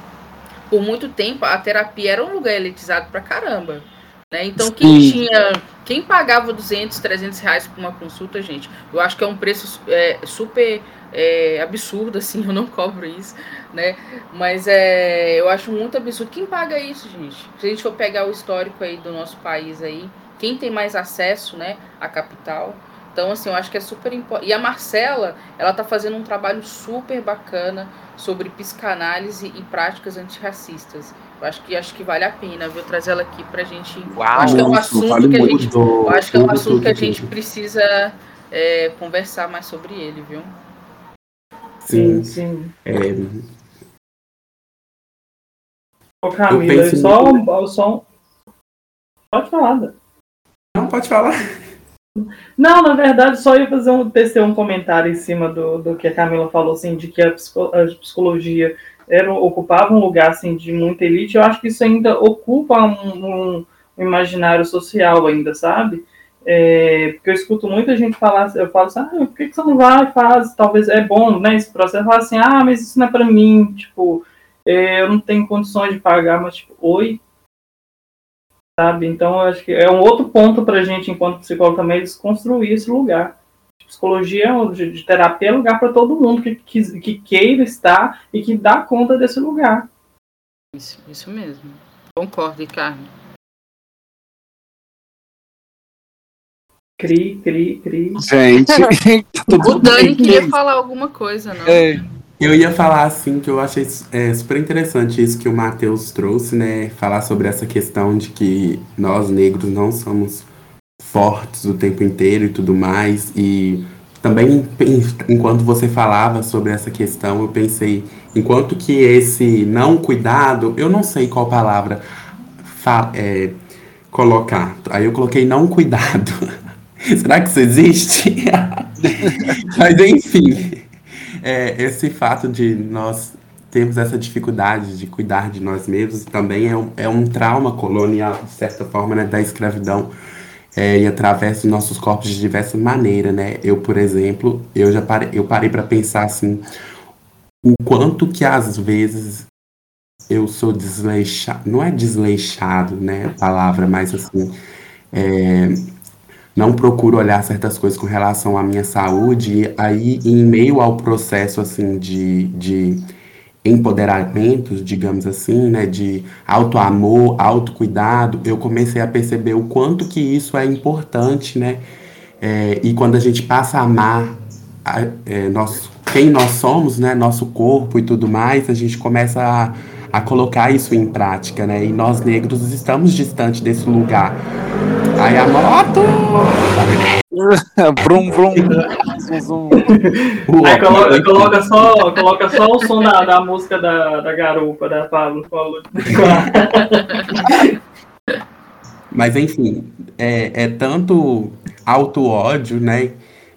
por muito tempo a terapia era um lugar elitizado pra caramba. Né? Então, quem Sim. tinha. Quem pagava 200, 300 reais por uma consulta, gente, eu acho que é um preço é, super é, absurdo, assim, eu não cobro isso, né? Mas é, eu acho muito absurdo. Quem paga isso, gente? Se a gente for pegar o histórico aí do nosso país aí, quem tem mais acesso, né, à capital, então, assim, eu acho que é super importante. E a Marcela, ela tá fazendo um trabalho super bacana sobre psicanálise e práticas antirracistas. Eu acho que acho que vale a pena, viu, trazer ela aqui pra gente. Uau, acho que é um assunto que a gente. Eu acho que é um assunto que a gente precisa é, conversar mais sobre ele, viu? Sim, sim. É... Ô, Camila, só, só. Pode falar. Não, pode falar. Não, na verdade, só ia fazer um, tecer um comentário em cima do, do que a Camila falou, assim, de que a, psicologia era, ocupava um lugar assim de muita elite, eu acho que isso ainda ocupa um, um, imaginário social ainda, sabe? É, porque eu escuto muita gente falar, eu falo assim, ah, por que, que você não vai e faz? Talvez é bom, né? Esse processo, fala assim, ah, mas isso não é para mim, tipo, é, eu não tenho condições de pagar, mas tipo, oi, sabe? Então, eu acho que é um outro ponto para a gente, enquanto psicólogo, também desconstruir esse lugar. Psicologia de, de terapia é lugar para todo mundo que, que, que, queira estar e que dá conta desse lugar. Isso, isso mesmo. Concordo, Ricardo. Cri, cri, cri. Gente, tá o Dani queria falar alguma coisa, não? É. Eu ia falar assim que eu achei é, super interessante isso que o Matheus trouxe, né? Falar sobre essa questão de que nós negros não somos fortes o tempo inteiro e tudo mais. E também, enquanto você falava sobre essa questão, eu pensei, enquanto que esse não cuidado, eu não sei qual palavra é, colocar. Aí eu coloquei não cuidado. Será que isso existe? Mas enfim, é, esse fato de nós termos essa dificuldade de cuidar de nós mesmos também é um, é um trauma colonial, de certa forma, né, da escravidão. É, e através dos nossos corpos de diversas maneiras, né? Eu, por exemplo, eu já parei, eu parei para pensar assim, o quanto que às vezes eu sou desleixado, não é desleixado, né, a palavra, mas assim, é, não procuro olhar certas coisas com relação à minha saúde, e aí em meio ao processo assim de, de empoderamento, digamos assim, né, de auto-amor, autocuidado, eu comecei a perceber o quanto que isso é importante, né, é, e quando a gente passa a amar a, é, quem nós somos, né, nosso corpo e tudo mais, a gente começa a, a colocar isso em prática, né, e nós negros estamos distante desse lugar. Aí a moto! brum, brum. Aí coloca, coloca, só, coloca só o som da, da música da, da garupa, da Pablo. Mas enfim, é, é tanto auto-ódio, né?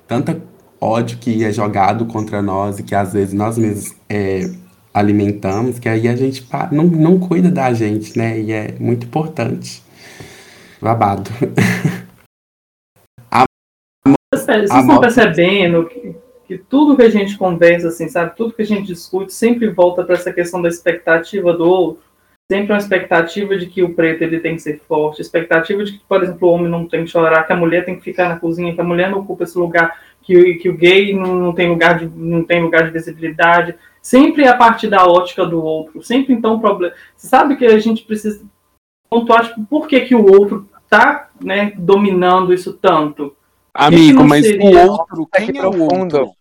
Tanta ódio que é jogado contra nós e que às vezes nós mesmos é, alimentamos, que aí a gente não, não cuida da gente, né? E é muito importante. Babado. Vocês estão percebendo que, que, tudo que a gente conversa, assim, sabe? Tudo que a gente discute sempre volta para essa questão da expectativa do outro. Sempre uma expectativa de que o preto ele tem que ser forte, expectativa de que, por exemplo, o homem não tem que chorar, que a mulher tem que ficar na cozinha, que a mulher não ocupa esse lugar, que, que o gay não, não, tem lugar de, não tem lugar de visibilidade. Sempre a partir da ótica do outro. Sempre, então, problema. Você sabe que a gente precisa pontuar, tipo, por que, que o outro está né, dominando isso tanto? Amigo, mas seria... o outro, quem é o outro?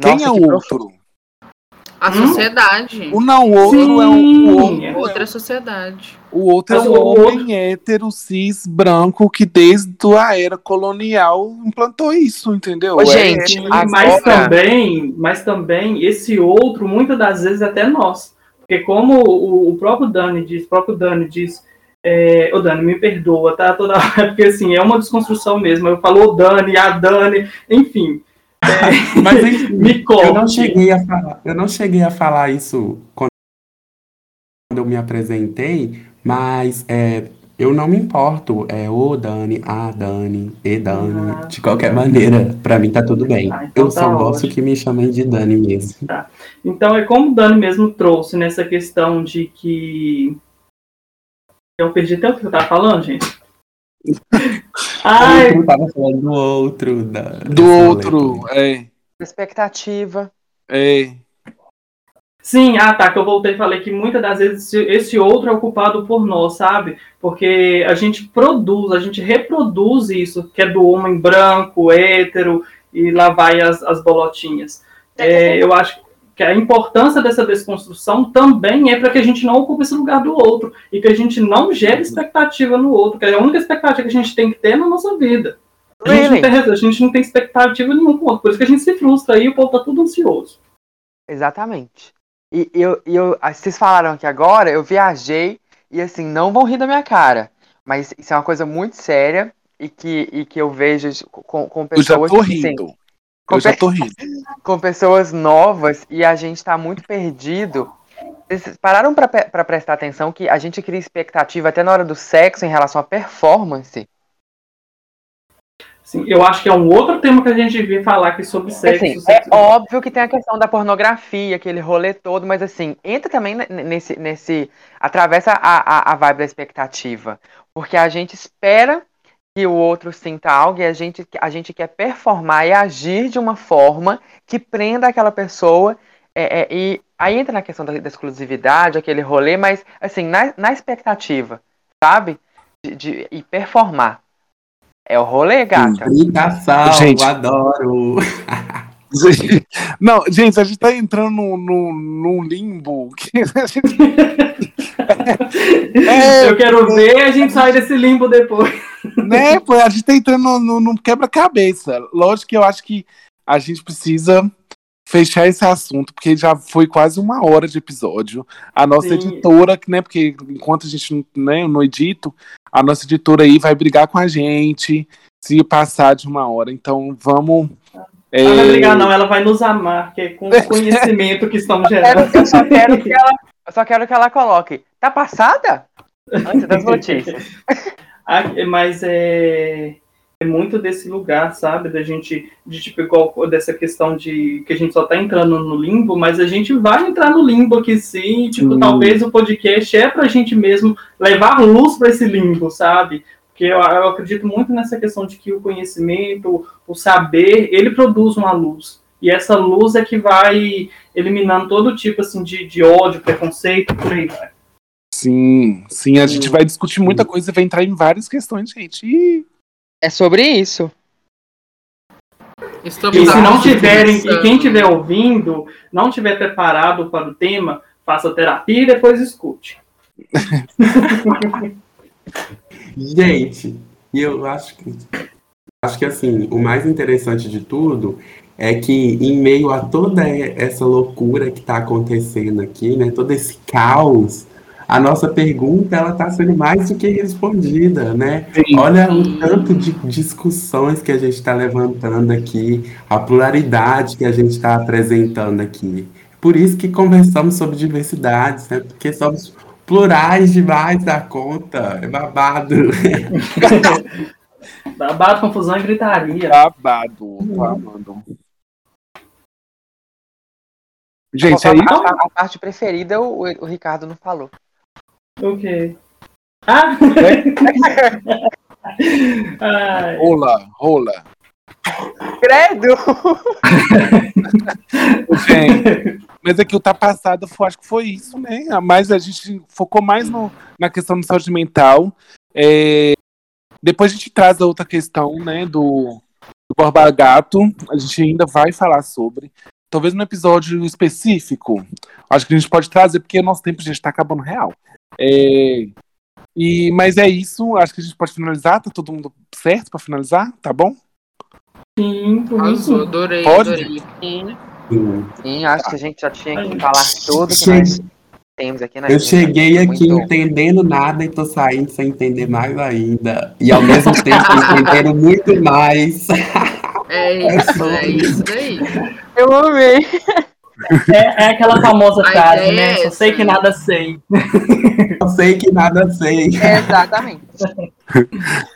Quem é o outro? A hum? sociedade. O não outro Sim. é o, o outro. É outra sociedade. O outro é o homem outro... hétero, cis, branco, que desde a era colonial implantou isso, entendeu? Ô, é, gente, é, agora... mas também, mas também esse outro, muitas das vezes até nós. Porque como o, o próprio Dani diz, o próprio Dani diz, é, ô Dani, me perdoa, tá? Toda hora, porque assim, é uma desconstrução mesmo. Eu falo o Dani, a Dani, enfim. É, Mas enfim, me conta. Eu não cheguei a falar, eu não cheguei a falar isso quando eu me apresentei, mas é, eu não me importo. É o Dani, a Dani, e Dani. Ah, de qualquer maneira, para mim tá tudo bem. Ah, então eu tá só ótimo. gosto que me chamem de Dani mesmo. Tá. Então é como o Dani mesmo trouxe nessa questão de que eu perdi até o que eu tava falando, gente. Ai. Eu tava falando do outro. Da, do outro, é. Expectativa. É. Sim, ah tá, que eu voltei e falei que muitas das vezes esse outro é ocupado por nós, sabe? Porque a gente produz, a gente reproduz isso, que é do homem branco, hétero, e lá vai as, as bolotinhas. É, eu acho que a importância dessa desconstrução também é para que a gente não ocupe esse lugar do outro e que a gente não gere expectativa no outro, que é a única expectativa que a gente tem que ter na nossa vida. A, really? gente, não tem, a gente não tem expectativa nenhuma com o outro, por isso que a gente se frustra aí e o povo tá tudo ansioso. Exatamente. E eu, eu, ah, vocês falaram aqui agora, eu viajei e assim, não vão rir da minha cara, mas isso é uma coisa muito séria e que, e que eu vejo com, com pessoas. Eu já tô rindo. Assim, com, eu já tô rindo. com pessoas novas e a gente tá muito perdido Vocês pararam pra prestar atenção que a gente cria expectativa até na hora do sexo em relação à performance? Sim, eu acho que é um outro tema que a gente devia falar aqui sobre sexo. Assim, é sexo- óbvio que tem a questão da pornografia, aquele rolê todo, mas assim, entra também ne- nesse. nesse atravessa a, a, a vibe da expectativa. Porque a gente espera que o outro sinta algo e a gente, a gente quer performar e agir de uma forma que prenda aquela pessoa. é, é, e aí entra na questão da, da exclusividade, aquele rolê, mas assim, na, na expectativa, sabe? De, de- e performar. É o rolê, gata. Brincação, Gente. eu adoro. Não, gente, a gente tá entrando num, num, num limbo. que a gente- É, eu quero ver a gente sair desse limbo depois. né, pô, a gente tá entrando num, quebra-cabeça. Lógico que eu acho que a gente precisa fechar esse assunto, porque já foi quase uma hora de episódio. A nossa Sim. editora, né, porque enquanto a gente não, né, não edito, a nossa editora aí vai brigar com a gente se passar de uma hora. Então vamos. é, Ela não vai brigar, não, ela vai nos amar, que é com o conhecimento que estamos gerando. Eu só quero que ela, eu só quero que ela coloque. Tá passada? Antes das notícias. Ah, Mas é, é muito desse lugar, sabe? Da gente, de tipo, igual dessa questão de que a gente só tá entrando no limbo, mas a gente vai entrar no limbo aqui sim. Tipo, talvez o podcast é pra gente mesmo levar luz pra esse limbo, sabe? Porque eu, eu acredito muito nessa questão de que o conhecimento, o saber, ele produz uma luz. E essa luz é que vai eliminando todo tipo assim, de, de ódio, preconceito, por aí vai. Sim, sim, a Sim. gente vai discutir muita coisa e vai entrar em várias questões, gente. Ih, É sobre isso. Estamos E se não tiverem, e quem estiver ouvindo, não estiver preparado para o tema, faça terapia e depois escute. Gente, e eu acho que acho que assim, o mais interessante de tudo é que em meio a toda essa loucura que está acontecendo aqui, né, todo esse caos, a nossa pergunta ela está sendo mais do que respondida, né? sim. Olha o tanto de discussões que a gente está levantando aqui, a pluralidade que a gente está apresentando aqui. Por isso que conversamos sobre diversidades, né? Porque somos plurais demais da conta. É babado. Babado, confusão e gritaria. Babado, tô amando. Gente, a, é isso. a- a parte preferida o, o Ricardo não falou. Ok. Ah! Ai, Rola, rola. Credo! Gente, mas aqui o tá passado, foi- acho que foi isso, né? Mas a gente focou mais no- na questão de saúde mental. É, depois a gente traz a outra questão, né, do, do Borba Gato. A gente ainda vai falar sobre. Talvez num episódio específico. Acho que a gente pode trazer, porque o nosso tempo já está acabando real. É, e, mas é isso, acho que a gente pode finalizar. Tá todo mundo certo para finalizar? Tá bom? sim, por isso. adorei, Pode? adorei. Sim, Sim. acho que a gente já tinha que falar tudo que nós temos aqui na Eu gente. cheguei aqui Muito- entendendo nada e tô saindo sem entender mais ainda. E ao mesmo tempo entendendo muito mais. É isso, é isso daí. Eu amei. É, é aquela famosa A frase, ideia né? é Só sei que nada sei. Eu sei que nada sei. Exatamente.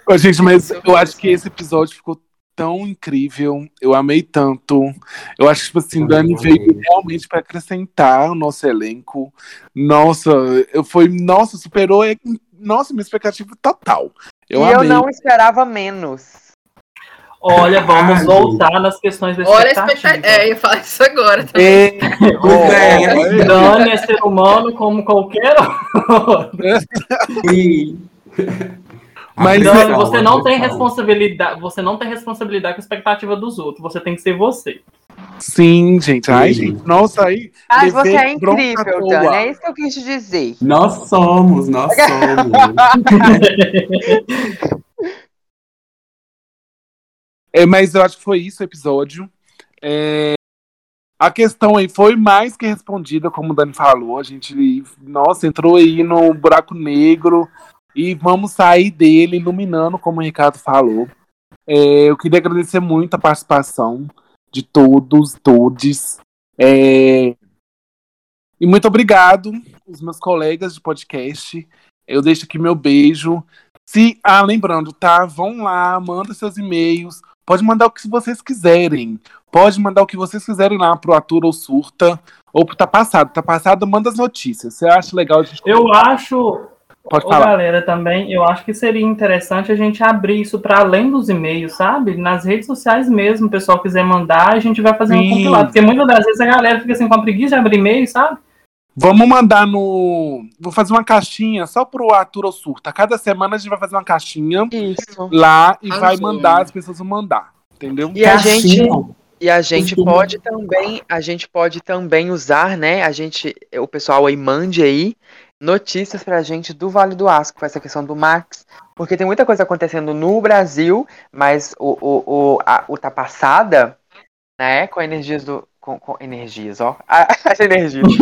Ô, gente, mas eu acho que esse episódio ficou tão incrível. Eu amei tanto. Eu acho que, tipo assim, Dani veio realmente para acrescentar o nosso elenco. Nossa, eu fui, nossa, superou, é, nossa, minha expectativa total. Eu e eu amei. não esperava menos. Olha, vamos Ai, voltar nas questões da Olha a expectativa. expectativa. É, eu falar isso agora também. É, Pois é. Dani é ser humano como qualquer outro. Sim. Mas- Dani, Atenção, você não tem responsabilidade, você não tem responsabilidade com a expectativa dos outros. Você tem que ser você. sim, gente. Ai, Sim. gente. Nossa, aí. Levei você é bronca incrível, Dani. É isso que eu quis te dizer. Nós somos, nós somos. É, mas eu acho que foi isso o episódio. É, a questão aí foi mais que respondida, como o Dani falou. A gente, nossa, entrou aí no buraco negro e vamos sair dele iluminando, como o Ricardo falou. É, eu queria agradecer muito a participação de todos, todes. É, E muito obrigado, os meus colegas de podcast. Eu deixo aqui meu beijo. Se, ah, lembrando, tá? Vão lá, manda seus e-mails. Pode mandar o que vocês quiserem. Pode mandar o que vocês quiserem lá pro Atura ou Surta. Ou pro Tá Passado. Tá Passado, manda as notícias. Você acha legal a gente... Eu acho, Pode Ô, falar. galera, também, eu acho que seria interessante a gente abrir isso para além dos e-mails, sabe? Nas redes sociais mesmo, o pessoal quiser mandar, a gente vai fazer um Sim. compilado. Porque muitas das vezes a galera fica assim com a preguiça de abrir e-mail, sabe? Vamos mandar no. Vou fazer uma caixinha só pro Atura ou Surta. Cada semana a gente vai fazer uma caixinha Isso. lá e vai Arrasou. mandar, as pessoas vão mandar. Entendeu? E a gente, Caixinha. e a gente Costuma. pode também, a gente pode também usar, né? A gente, o pessoal aí mande aí notícias pra gente do Vale do Aço, com essa questão do Max, porque tem muita coisa acontecendo no Brasil, mas o o o, a, o tá passada, né? Com energias do com, com energias, ó, as energias.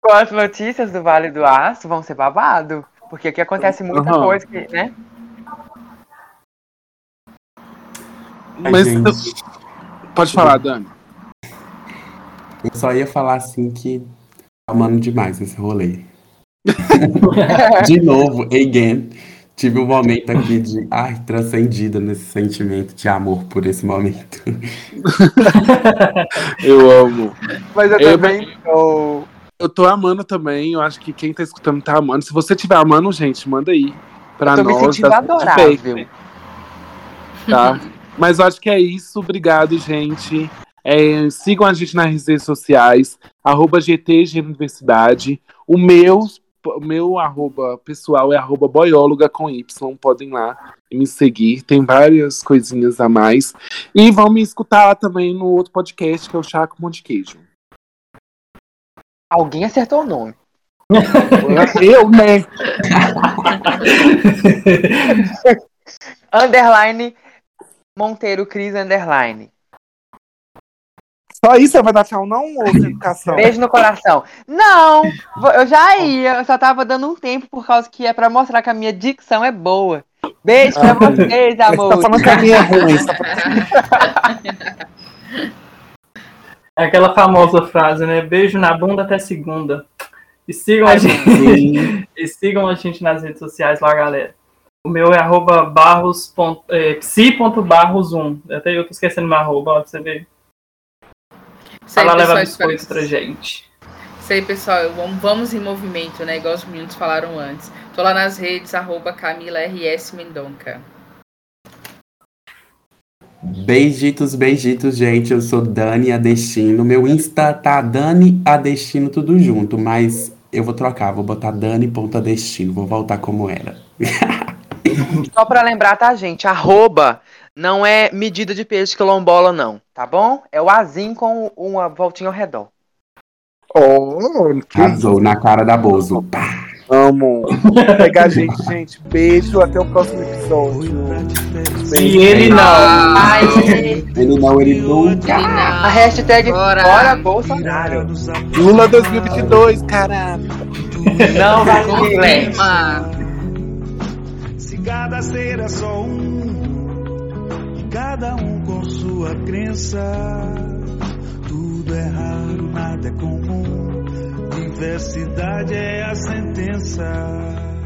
com as notícias do Vale do Aço vão ser babado, porque aqui acontece muita Aham. coisa que, né? Mas gente, pode falar, Dani. eu só ia falar assim que tá amando demais esse rolê. De novo, again, tive um momento aqui de, ai, transcendida nesse sentimento de amor por esse momento. Eu amo. Mas eu Eu- também tô. Eu tô amando também. Eu acho que quem tá escutando tá amando. Se você estiver amando, gente, manda aí. Pra Tô me nós. sentindo dá adorável. Tá? Mas eu acho que é isso. Obrigado, gente. É, sigam a gente nas redes sociais. Arroba GTG Universidade. O meu, meu arroba pessoal é arroba boióloga com Y. Podem lá me seguir. Tem várias coisinhas a mais. E vão me escutar também no outro podcast, que é o Chaco Monte Queijo. Alguém acertou o nome. Eu, né? Underline Monteiro Cris Underline. Só isso você vai dar tchau, não, ou sem educação? Beijo no coração. Não, eu já ia, eu só tava dando um tempo por causa que é pra mostrar que a minha dicção é boa. Beijo pra vocês, Você amor. tá falando que a minha é ruim. você tá falando- É aquela famosa frase, né? Beijo na bunda até segunda. E sigam a gente. E sigam a gente nas redes sociais lá, galera. O meu é arroba barros. ponto- é, psi.barros1. Até eu tô esquecendo meu arroba, ó, pra você ver. Isso aí, lá pessoal, espero biscoitos que- pra gente. Isso aí, pessoal. Vamos, vamos em movimento, né? Igual os meninos falaram antes. Tô lá nas redes, arroba Camila RS Mendonca. Beijitos, beijitos, gente. Eu sou Dani Adestino. Meu Insta tá Dani Adestino, tudo junto, mas eu vou trocar, vou botar Dani.adestino, vou voltar como era. Só pra lembrar, tá, gente? Arroba não é medida de peixe quilombola, não, tá bom? É o azinho com uma voltinha ao redor. Oh, que na cara da Bozo. Pá. amo. Pegar a gente, gente. Beijo, até o próximo episódio. E ele não. Ai, Ele não, ele nunca. a hashtag Bora. Bolsonaro. Lula 2022, caralho. Não vacile. Confirma. Se cada ser é só um, cada um com sua crença, tudo é raro, nada é comum. Diversidade é a sentença.